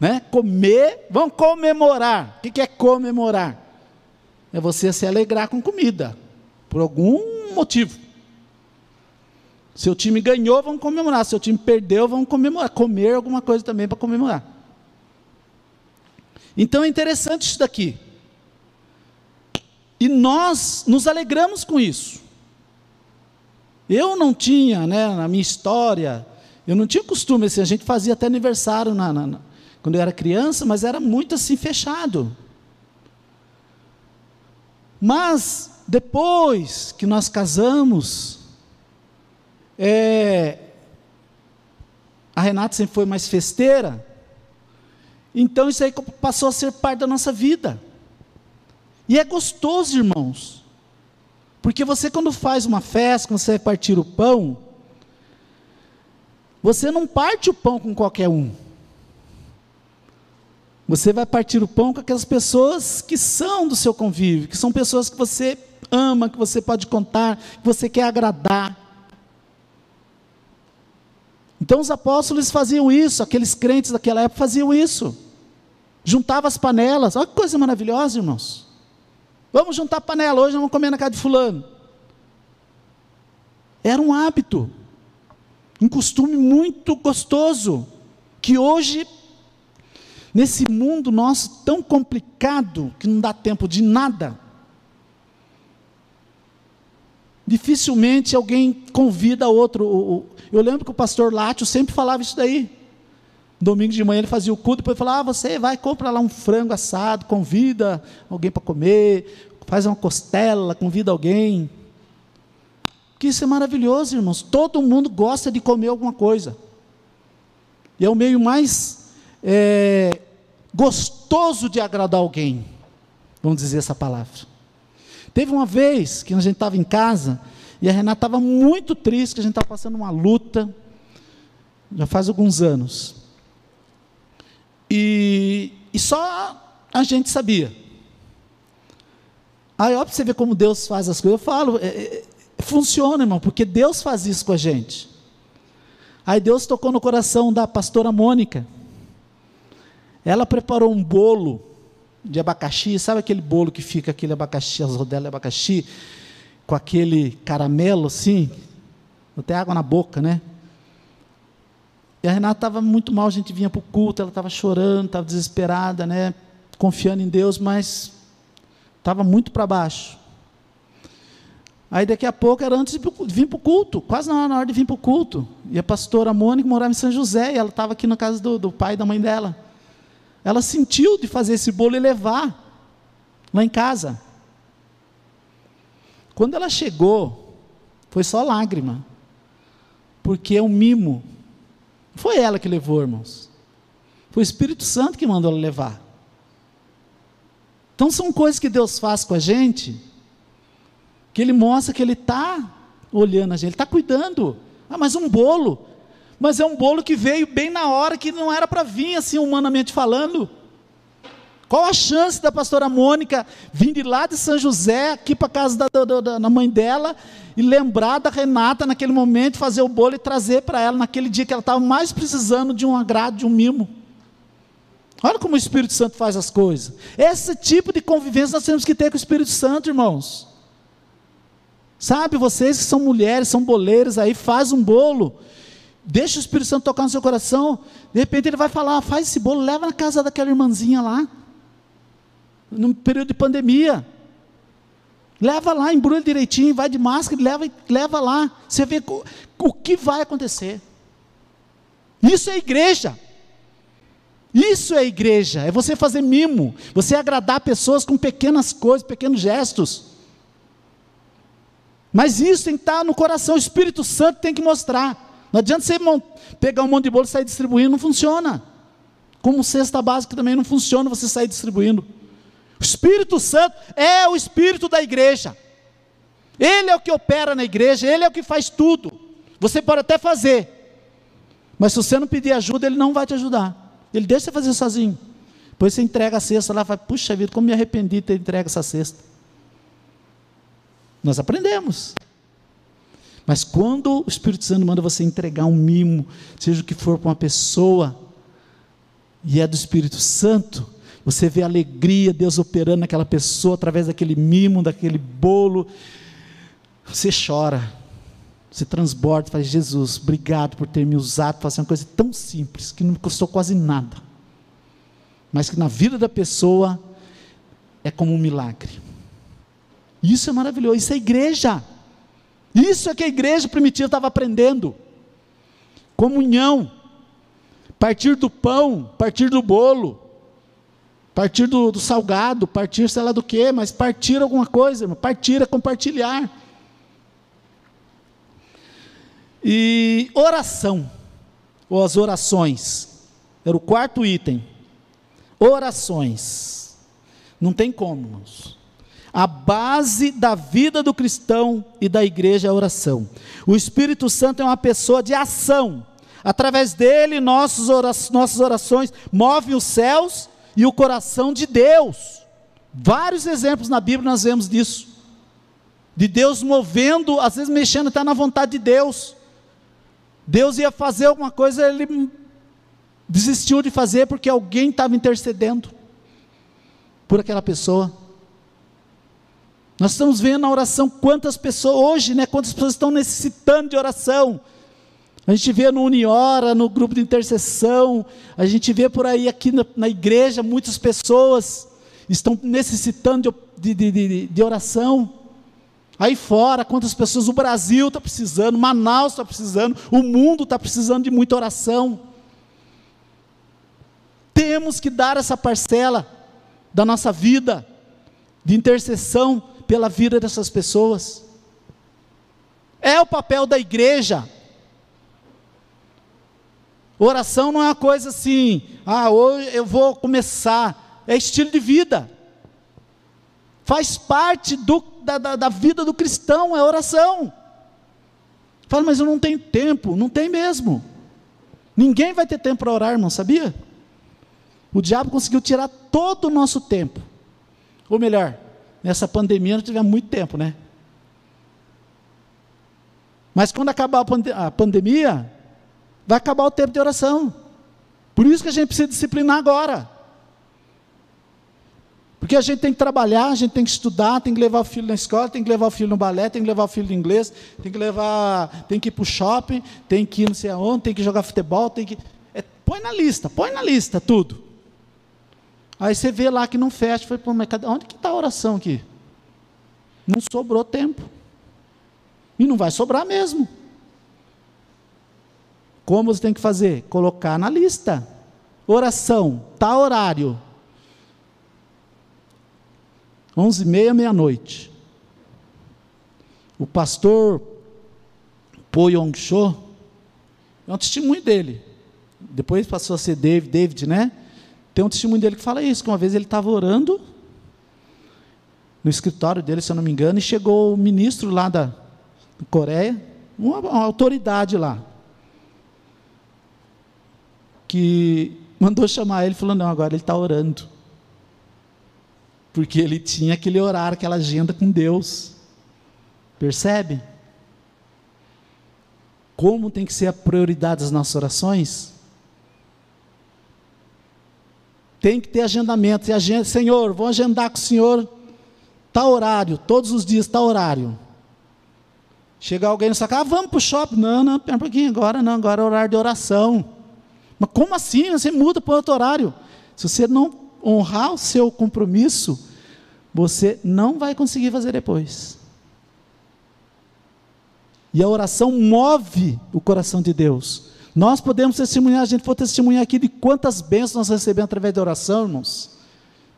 Né? Comer, vamos comemorar. O que, é comemorar? É você se alegrar com comida. Por algum motivo. Seu time ganhou, vamos comemorar. Seu time perdeu, vamos comemorar. Comer alguma coisa também para comemorar. Então é interessante isso daqui. E nós nos alegramos com isso. Eu não tinha, né, na minha história, eu não tinha costume assim, a gente fazia até aniversário na, na, na, quando eu era criança, mas era muito assim fechado. Mas depois que nós casamos, é, a Renata sempre foi mais festeira, então isso aí passou a ser parte da nossa vida. E é gostoso, irmãos, porque você, quando faz uma festa, quando você vai partir o pão, você não parte o pão com qualquer um. Você vai partir o pão com aquelas pessoas que são do seu convívio, que são pessoas que você ama, que você pode contar, que você quer agradar. Então os apóstolos faziam isso, aqueles crentes daquela época faziam isso. Juntavam as panelas, olha que coisa maravilhosa, irmãos. Vamos juntar panela, hoje vamos comer na casa de fulano. Era um hábito, um costume muito gostoso, que hoje, nesse mundo nosso tão complicado, que não dá tempo de nada, Dificilmente alguém convida outro. Eu lembro que o pastor Látio sempre falava isso daí. Domingo de manhã ele fazia o culto, depois falava: ah, você vai, compra lá um frango assado, convida alguém para comer, faz uma costela, convida alguém. Que isso é maravilhoso, irmãos. Todo mundo gosta de comer alguma coisa. E é o meio mais é, gostoso de agradar alguém. Vamos dizer essa palavra. Teve uma vez que a gente estava em casa e a Renata estava muito triste, que a gente estava passando uma luta, já faz alguns anos. E, e só a gente sabia. Aí, ó, você ver como Deus faz as coisas, eu falo, é, é, funciona, irmão, porque Deus faz isso com a gente. Aí Deus tocou no coração da pastora Mônica. Ela preparou um bolo de abacaxi, sabe aquele bolo que fica aquele abacaxi, as rodelas de abacaxi, com aquele caramelo assim, até água na boca, né? E a Renata estava muito mal, a gente vinha para o culto, ela estava chorando, estava desesperada, né? Confiando em Deus, mas estava muito para baixo. Aí daqui a pouco era antes de vir para o culto, quase na hora de vir para o culto. E a pastora Mônica morava em São José, e ela estava aqui na casa do, do pai e da mãe dela. Ela sentiu de fazer esse bolo e levar lá em casa. Quando ela chegou, foi só lágrima, porque é um mimo. Foi ela que levou, irmãos. Foi o Espírito Santo que mandou ela levar. Então são coisas que Deus faz com a gente, que Ele mostra que Ele está olhando a gente, Ele está cuidando. Ah, mas um bolo. Mas é um bolo que veio bem na hora que não era para vir, assim, humanamente falando. Qual a chance da pastora Mônica vir de lá de São José, aqui para a casa da, da, da, da, mãe dela, e lembrar da Renata naquele momento, fazer o bolo e trazer para ela naquele dia que ela estava mais precisando de um agrado, de um mimo? Olha como o Espírito Santo faz as coisas. Esse tipo de convivência nós temos que ter com o Espírito Santo, irmãos. Sabe, vocês que são mulheres, são boleiros aí, faz um bolo. Deixa o Espírito Santo tocar no seu coração. De repente ele vai falar: faz esse bolo, leva na casa daquela irmãzinha lá. No período de pandemia. Leva lá, embrulha direitinho, vai de máscara, leva, leva lá. Você vê o que vai acontecer. Isso é igreja. Isso é igreja, é você fazer mimo, você agradar pessoas com pequenas coisas, pequenos gestos. Mas isso tem que estar no coração, o Espírito Santo tem que mostrar. Não adianta você pegar um monte de bolo e sair distribuindo, não funciona. Como cesta básica também não funciona você sair distribuindo. O Espírito Santo é o Espírito da igreja. Ele é o que opera na igreja, ele é o que faz tudo. Você pode até fazer, mas se você não pedir ajuda, ele não vai te ajudar. Ele deixa você fazer sozinho. Depois você entrega a cesta lá e fala, puxa vida, como me arrependi de ter entregue essa cesta. Nós aprendemos. Mas quando o Espírito Santo manda você entregar um mimo, seja o que for para uma pessoa, e é do Espírito Santo, você vê a alegria, Deus operando naquela pessoa através daquele mimo, daquele bolo, você chora você transborda fala, Jesus, obrigado por ter me usado fazer uma coisa tão simples, que não me custou quase nada, mas que na vida da pessoa é como um milagre. Isso é maravilhoso, isso é igreja. Isso é que a igreja primitiva estava aprendendo. Comunhão, partir do pão, partir do bolo, partir do, do salgado, partir sei lá do que, mas partir alguma coisa, partir é compartilhar. E oração, ou as orações, era o quarto item. Orações. Não tem como, irmãos. A base da vida do cristão e da igreja é a oração. O Espírito Santo é uma pessoa de ação. Através dele, nossas orações movem os céus e o coração de Deus. Vários exemplos na Bíblia nós vemos disso. De Deus movendo, às vezes mexendo até na vontade de Deus. Deus ia fazer alguma coisa, ele desistiu de fazer porque alguém estava intercedendo por aquela pessoa. Nós estamos vendo na oração quantas pessoas, hoje, né, quantas pessoas estão necessitando de oração. A gente vê no Uniora, no grupo de intercessão, a gente vê por aí aqui na, na igreja, muitas pessoas estão necessitando de, de, de, de oração. Aí fora, quantas pessoas o Brasil está precisando, Manaus está precisando, o mundo está precisando de muita oração. Temos que dar essa parcela da nossa vida, de intercessão pela vida dessas pessoas. É o papel da igreja. Oração não é uma coisa assim, ah, hoje eu vou começar, é estilo de vida. Faz parte do da, da, da vida do cristão é oração. Fala, mas eu não tenho tempo. Não tem mesmo. Ninguém vai ter tempo para orar, irmão, sabia? O diabo conseguiu tirar todo o nosso tempo. Ou melhor, nessa pandemia não tivemos muito tempo, né? Mas quando acabar a, pande a pandemia, vai acabar o tempo de oração. Por isso que a gente precisa disciplinar agora. Porque a gente tem que trabalhar, a gente tem que estudar, tem que levar o filho na escola, tem que levar o filho no balé, tem que levar o filho no inglês, tem que levar, tem que ir para o shopping, tem que ir não sei aonde, tem que jogar futebol, tem que. É, põe na lista, põe na lista tudo. Aí você vê lá que não fecha, foi, pô, mas onde que está a oração aqui? Não sobrou tempo. E não vai sobrar mesmo. Como você tem que fazer? Colocar na lista. Oração, tá horário. Onze e meia, meia-noite. O pastor Po Yong Cho, é um testemunho dele. Depois passou a ser David, David, né? Tem um testemunho dele que fala isso, que uma vez ele estava orando no escritório dele, se eu não me engano, e chegou o ministro lá da Coreia, uma, uma autoridade lá, que mandou chamar ele, falou, não, agora ele está orando. Porque ele tinha aquele horário, aquela agenda com Deus. Percebe? Como tem que ser a prioridade das nossas orações? Tem que ter agendamento. E agenda, Senhor, vou agendar com o Senhor tal horário, todos os dias tal horário. Chega alguém sua casa, ah, vamos para o shopping. Não, não, pera um pouquinho, agora não, agora é horário de oração. Mas como assim? Você muda para outro horário. Se você não honrar o seu compromisso, você não vai conseguir fazer depois. E a oração move o coração de Deus. Nós podemos testemunhar, a gente for testemunhar aqui de quantas bênçãos nós recebemos através da oração, irmãos.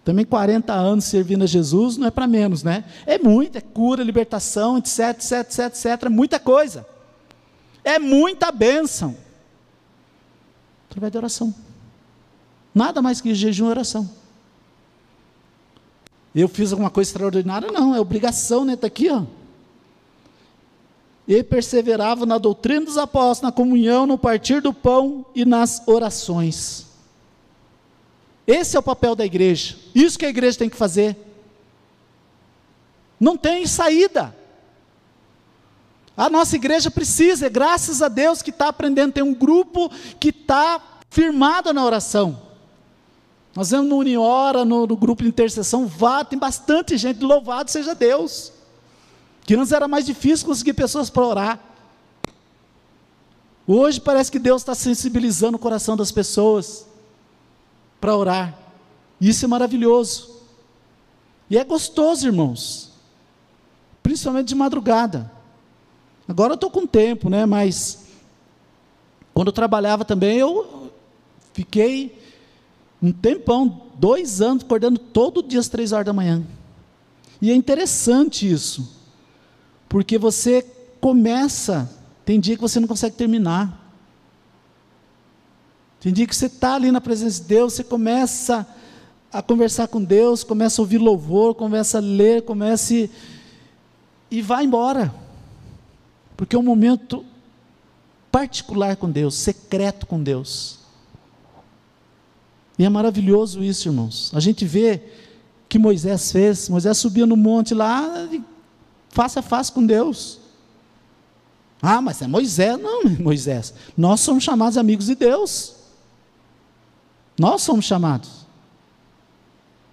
Também 40 anos servindo a Jesus não é para menos, né? É muito, é cura, libertação, etc, etc, etc, etc, muita coisa. É muita bênção. Através da oração. Nada mais que jejum e oração. Eu fiz alguma coisa extraordinária? Não, é obrigação, né? Está aqui, ó e perseverava na doutrina dos apóstolos, na comunhão, no partir do pão e nas orações. Esse é o papel da igreja. Isso que a igreja tem que fazer. Não tem saída. A nossa igreja precisa, é graças a Deus que está aprendendo, tem um grupo que está firmado na oração. Nós vemos no Uniora, no, no grupo de intercessão, vá, tem bastante gente, louvado seja Deus. Que antes era mais difícil conseguir pessoas para orar. Hoje parece que Deus está sensibilizando o coração das pessoas para orar. Isso é maravilhoso. E é gostoso, irmãos. Principalmente de madrugada. Agora eu estou com tempo, né? Mas quando eu trabalhava também, eu fiquei um tempão, dois anos, acordando todo dia às três horas da manhã. E é interessante isso. Porque você começa, tem dia que você não consegue terminar. Tem dia que você está ali na presença de Deus, você começa a conversar com Deus, começa a ouvir louvor, começa a ler, começa e, e vai embora. Porque é um momento particular com Deus, secreto com Deus. E é maravilhoso isso, irmãos. A gente vê que Moisés fez, Moisés subia no monte lá, face a face com Deus. Ah, mas é Moisés. Não, Moisés. Nós somos chamados amigos de Deus. Nós somos chamados.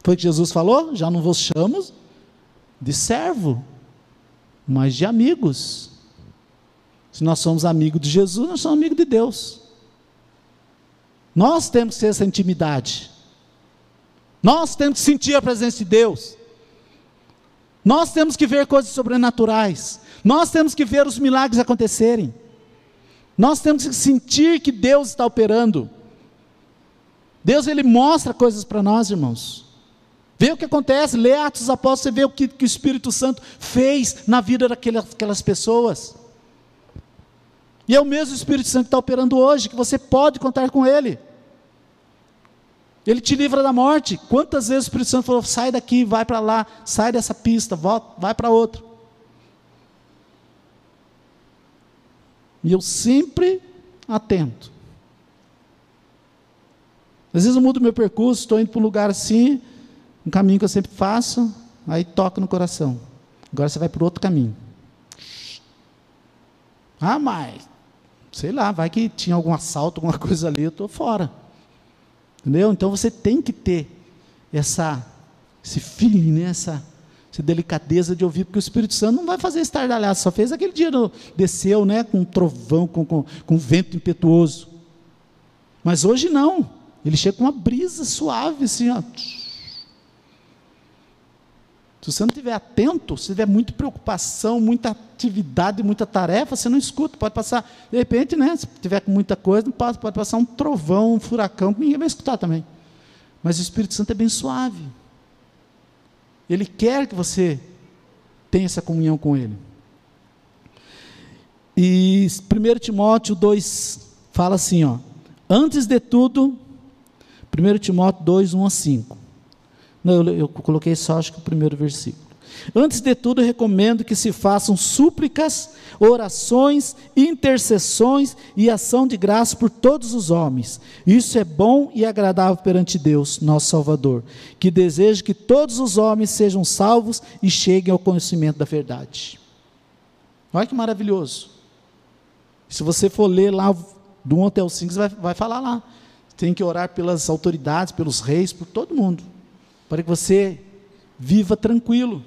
Foi o que Jesus falou? Já não vos chamo de servo, mas de amigos. Se nós somos amigos de Jesus, nós somos amigos de Deus. Nós temos que ter essa intimidade. Nós temos que sentir a presença de Deus. Nós temos que ver coisas sobrenaturais. Nós temos que ver os milagres acontecerem. Nós temos que sentir que Deus está operando. Deus ele mostra coisas para nós, irmãos. Vê o que acontece, lê Atos dos Apóstolos, você vê o que, que o Espírito Santo fez na vida daquelas, daquelas pessoas. E é o mesmo Espírito Santo que está operando hoje, que você pode contar com Ele. Ele te livra da morte. Quantas vezes o Espírito Santo falou: sai daqui, vai para lá, sai dessa pista, volta, vai para outra. E eu sempre atento. Às vezes eu mudo meu percurso, estou indo para um lugar assim, um caminho que eu sempre faço. Aí toca no coração. Agora você vai para outro caminho. Ah, mas, sei lá, vai que tinha algum assalto, alguma <laughs> coisa ali, eu estou fora. Entendeu? Então você tem que ter essa, esse feeling, né? essa, essa delicadeza de ouvir, porque o Espírito Santo não vai fazer estardalhaço, só fez aquele dia, no, desceu né, com um trovão, com, com, com vento impetuoso. Mas hoje não, ele chega com uma brisa suave, assim, ó. Se você não estiver atento, se tiver muita preocupação, muita atividade, muita tarefa, você não escuta. Pode passar, de repente, né, se tiver com muita coisa, pode passar um trovão, um furacão, ninguém vai escutar também. Mas o Espírito Santo é bem suave. Ele quer que você tenha essa comunhão com Ele. E 1 Timóteo 2 fala assim: ó, antes de tudo, 1 Timóteo 2, 1 a 5. Não, eu, eu coloquei só acho que o primeiro versículo. Antes de tudo, recomendo que se façam súplicas, orações, intercessões e ação de graça por todos os homens. Isso é bom e agradável perante Deus, nosso Salvador, que deseja que todos os homens sejam salvos e cheguem ao conhecimento da verdade. Olha que maravilhoso. Se você for ler lá do 1 até o 5, você vai, vai falar lá. Tem que orar pelas autoridades, pelos reis, por todo mundo, para que você viva tranquilo.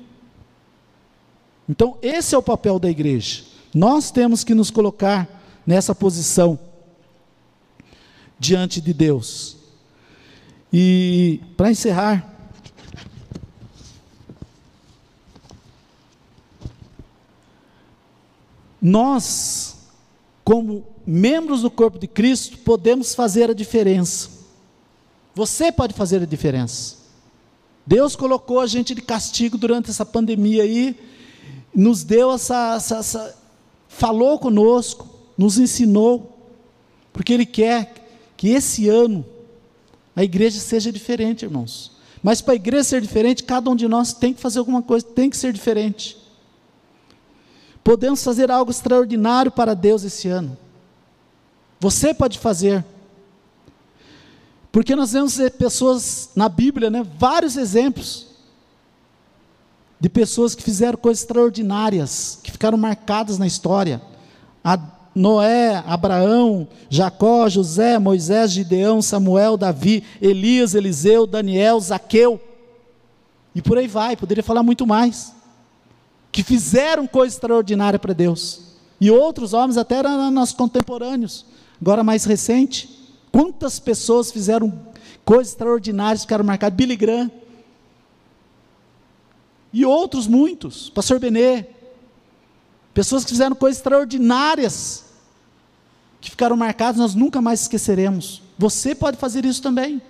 Então, esse é o papel da igreja. Nós temos que nos colocar nessa posição diante de Deus. E para encerrar, nós, como membros do corpo de Cristo, podemos fazer a diferença. Você pode fazer a diferença. Deus colocou a gente de castigo durante essa pandemia aí, nos deu essa, essa, essa, falou conosco, nos ensinou, porque Ele quer que esse ano a igreja seja diferente, irmãos. Mas para a igreja ser diferente, cada um de nós tem que fazer alguma coisa, tem que ser diferente. Podemos fazer algo extraordinário para Deus esse ano. Você pode fazer. Porque nós vemos pessoas na Bíblia, né, vários exemplos de pessoas que fizeram coisas extraordinárias, que ficaram marcadas na história. A Noé, Abraão, Jacó, José, Moisés, Gideão, Samuel, Davi, Elias, Eliseu, Daniel, Zaqueu. E por aí vai, poderia falar muito mais. Que fizeram coisas extraordinárias para Deus. E outros homens até eram nossos contemporâneos. Agora mais recente. Quantas pessoas fizeram coisas extraordinárias, ficaram marcadas? Billy Graham, e outros muitos, pastor Benê, pessoas que fizeram coisas extraordinárias, que ficaram marcadas, nós nunca mais esqueceremos. Você pode fazer isso também.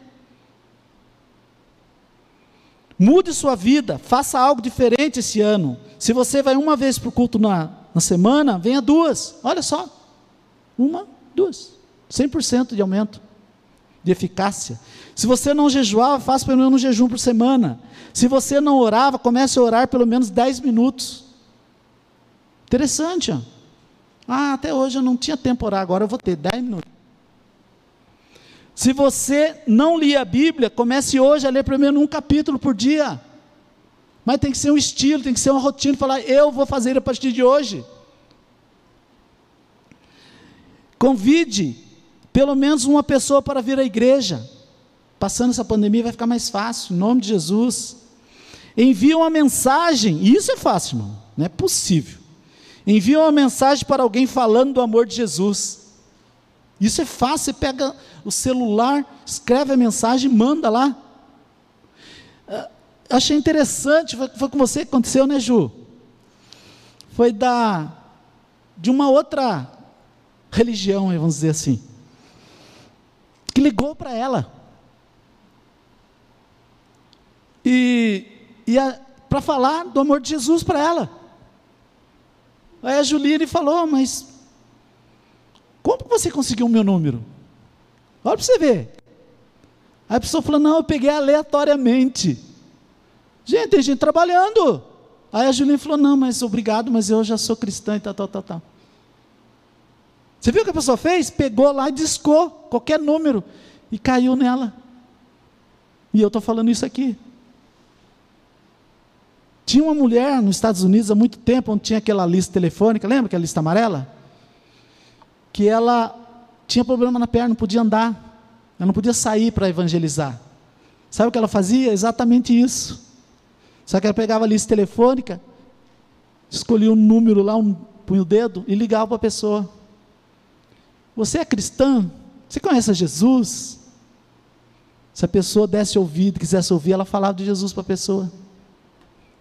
Mude sua vida, faça algo diferente esse ano. Se você vai uma vez para o culto na, na semana, venha duas. Olha só. Uma, duas. 100% de aumento de eficácia. Se você não jejuava, faça pelo menos um jejum por semana. Se você não orava, comece a orar pelo menos 10 minutos. Interessante. Ó. Ah, até hoje eu não tinha tempo para orar, agora eu vou ter 10 minutos. Se você não lia a Bíblia, comece hoje a ler pelo menos um capítulo por dia. Mas tem que ser um estilo, tem que ser uma rotina, falar, eu vou fazer a partir de hoje. Convide pelo menos uma pessoa para vir à igreja. Passando essa pandemia vai ficar mais fácil, em nome de Jesus. Envia uma mensagem, isso é fácil, irmão, não é possível. Envia uma mensagem para alguém falando do amor de Jesus. Isso é fácil, você pega o celular, escreve a mensagem, manda lá. Ah, achei interessante, foi, foi com você que aconteceu, né, Ju? Foi da de uma outra religião, vamos dizer assim, que ligou para ela. e, e para falar do amor de Jesus para ela. Aí a Juline falou, mas como você conseguiu o meu número? Olha para você ver. Aí a pessoa falou, não, eu peguei aleatoriamente. Gente, tem gente trabalhando. Aí a Juline falou, não, mas obrigado, mas eu já sou cristã e tal, tal, tal, tal. Você viu o que a pessoa fez? Pegou lá e discou qualquer número e caiu nela. E eu estou falando isso aqui. Tinha uma mulher nos Estados Unidos há muito tempo, onde tinha aquela lista telefônica, lembra aquela lista amarela? Que ela tinha problema na perna, não podia andar, ela não podia sair para evangelizar. Sabe o que ela fazia? Exatamente isso. Só que ela pegava a lista telefônica, escolhia um número lá, um, punha o dedo e ligava para a pessoa. Você é cristã? Você conhece Jesus? Se a pessoa desse ouvido, quisesse ouvir, ela falava de Jesus para a pessoa.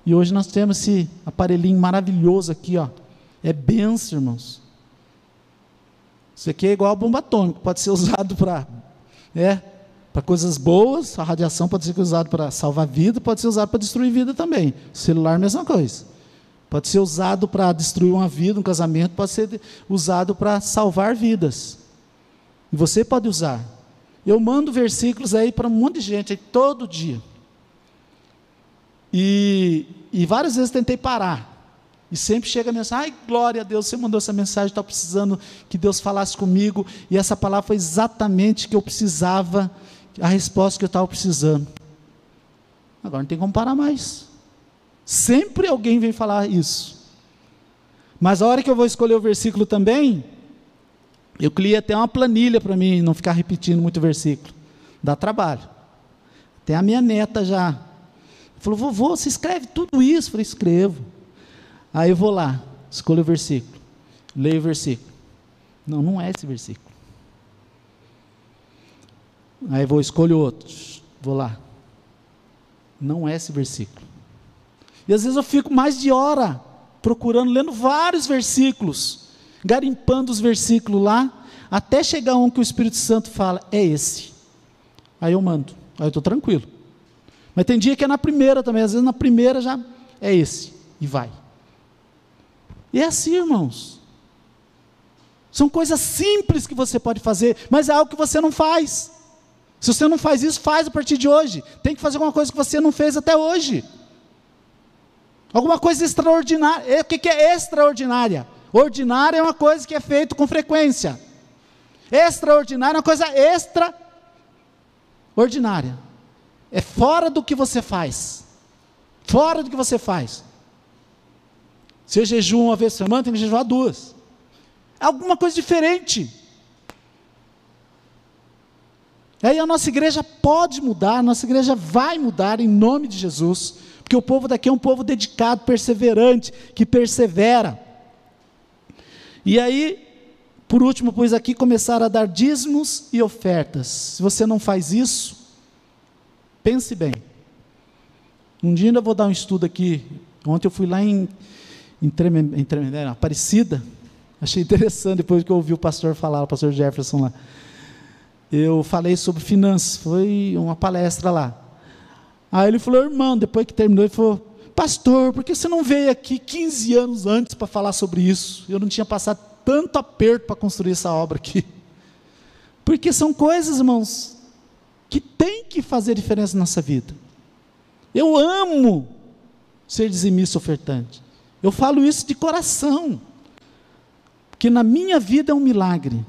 E hoje nós temos esse aparelhinho maravilhoso aqui, ó. É benção, irmãos. Isso aqui é igual a bomba atômica, pode ser <laughs> usado para é, para coisas boas, a radiação pode ser usada para salvar vida, pode ser usado para destruir vida também. O celular, mesma coisa. Pode ser usado para destruir uma vida, um casamento, pode ser usado para salvar vidas. E você pode usar. Eu mando versículos aí para um monte de gente aí, todo dia. E, e várias vezes tentei parar. E sempre chega a mensagem, ai glória a Deus, você mandou essa mensagem, estava precisando que Deus falasse comigo, e essa palavra foi exatamente o que eu precisava, a resposta que eu estava precisando. Agora não tem como parar mais. Sempre alguém vem falar isso. Mas a hora que eu vou escolher o versículo também, eu criei até uma planilha para mim não ficar repetindo muito versículo. Dá trabalho. Até a minha neta já Falou, vovô, você escreve tudo isso? Eu falei, escrevo. Aí eu vou lá, escolho o versículo, leio o versículo. Não, não é esse versículo. Aí vou, escolho outro, vou lá. Não é esse versículo. E às vezes eu fico mais de hora procurando, lendo vários versículos, garimpando os versículos lá, até chegar um que o Espírito Santo fala, é esse. Aí eu mando, aí eu estou tranquilo. Mas tem dia que é na primeira também, às vezes na primeira já é esse, e vai. E é assim, irmãos. São coisas simples que você pode fazer, mas é algo que você não faz. Se você não faz isso, faz a partir de hoje. Tem que fazer alguma coisa que você não fez até hoje. Alguma coisa extraordinária. O que é extraordinária? Ordinária é uma coisa que é feita com frequência. Extraordinária é uma coisa extraordinária. É fora do que você faz. Fora do que você faz. Se eu jejuo uma vez por semana, tem que jejuar duas. É alguma coisa diferente. Aí a nossa igreja pode mudar, a nossa igreja vai mudar em nome de Jesus, porque o povo daqui é um povo dedicado, perseverante, que persevera. E aí, por último, pois aqui começar a dar dízimos e ofertas. Se você não faz isso, Pense bem. Um dia ainda vou dar um estudo aqui. Ontem eu fui lá em, em, Treme, em Tremendé, Aparecida. Achei interessante depois que eu ouvi o pastor falar, o pastor Jefferson lá. Eu falei sobre finanças, foi uma palestra lá. Aí ele falou, irmão, depois que terminou, ele falou, pastor, por que você não veio aqui 15 anos antes para falar sobre isso? Eu não tinha passado tanto aperto para construir essa obra aqui. <laughs> Porque são coisas, irmãos, que tem que fazer diferença na nossa vida. Eu amo ser dizimista ofertante. Eu falo isso de coração. Porque na minha vida é um milagre.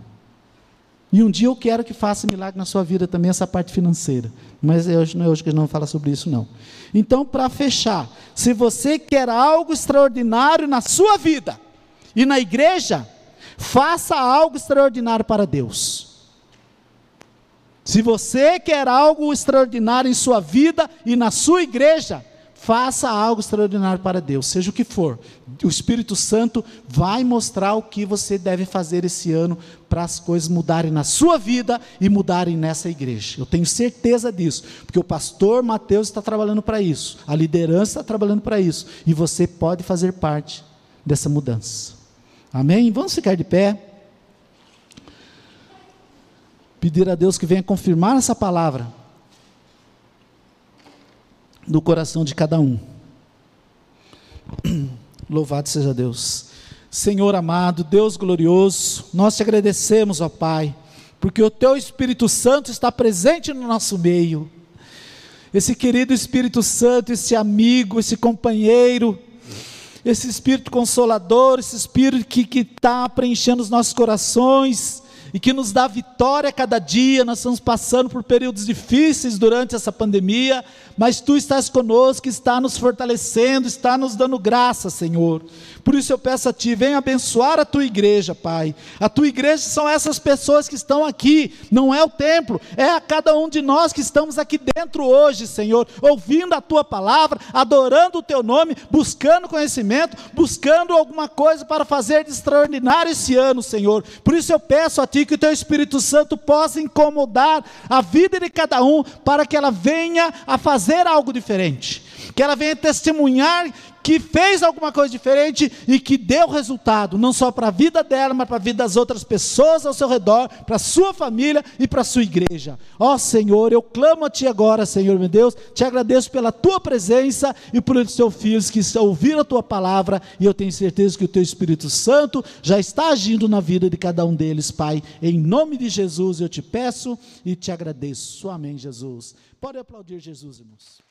E um dia eu quero que faça milagre na sua vida também, essa parte financeira. Mas hoje não é hoje que a gente não vai falar sobre isso, não. Então, para fechar, se você quer algo extraordinário na sua vida e na igreja, faça algo extraordinário para Deus. Se você quer algo extraordinário em sua vida e na sua igreja, faça algo extraordinário para Deus, seja o que for. O Espírito Santo vai mostrar o que você deve fazer esse ano para as coisas mudarem na sua vida e mudarem nessa igreja. Eu tenho certeza disso, porque o pastor Mateus está trabalhando para isso, a liderança está trabalhando para isso, e você pode fazer parte dessa mudança. Amém? Vamos ficar de pé pedir a Deus que venha confirmar essa palavra no coração de cada um. <clears throat> Louvado seja Deus. Senhor amado, Deus glorioso, nós te agradecemos, ó Pai, porque o teu Espírito Santo está presente no nosso meio. Esse querido Espírito Santo, esse amigo, esse companheiro, esse Espírito consolador, esse Espírito que está preenchendo os nossos corações, e que nos dá vitória a cada dia. Nós estamos passando por períodos difíceis durante essa pandemia, mas tu estás conosco, está nos fortalecendo, está nos dando graça, Senhor. Por isso eu peço a Ti, venha abençoar a Tua igreja, Pai. A Tua igreja são essas pessoas que estão aqui, não é o templo, é a cada um de nós que estamos aqui dentro hoje, Senhor, ouvindo a Tua palavra, adorando o Teu nome, buscando conhecimento, buscando alguma coisa para fazer de extraordinário esse ano, Senhor. Por isso eu peço a Ti que o Teu Espírito Santo possa incomodar a vida de cada um, para que ela venha a fazer algo diferente, que ela venha testemunhar que fez alguma coisa diferente e que deu resultado, não só para a vida dela, mas para a vida das outras pessoas ao seu redor, para a sua família e para a sua igreja. Ó oh, Senhor, eu clamo a Ti agora, Senhor meu Deus, te agradeço pela Tua presença e por os Teus filhos que ouviram a Tua palavra, e eu tenho certeza que o Teu Espírito Santo já está agindo na vida de cada um deles, Pai. Em nome de Jesus eu te peço e te agradeço. Amém, Jesus. Pode aplaudir Jesus, irmãos.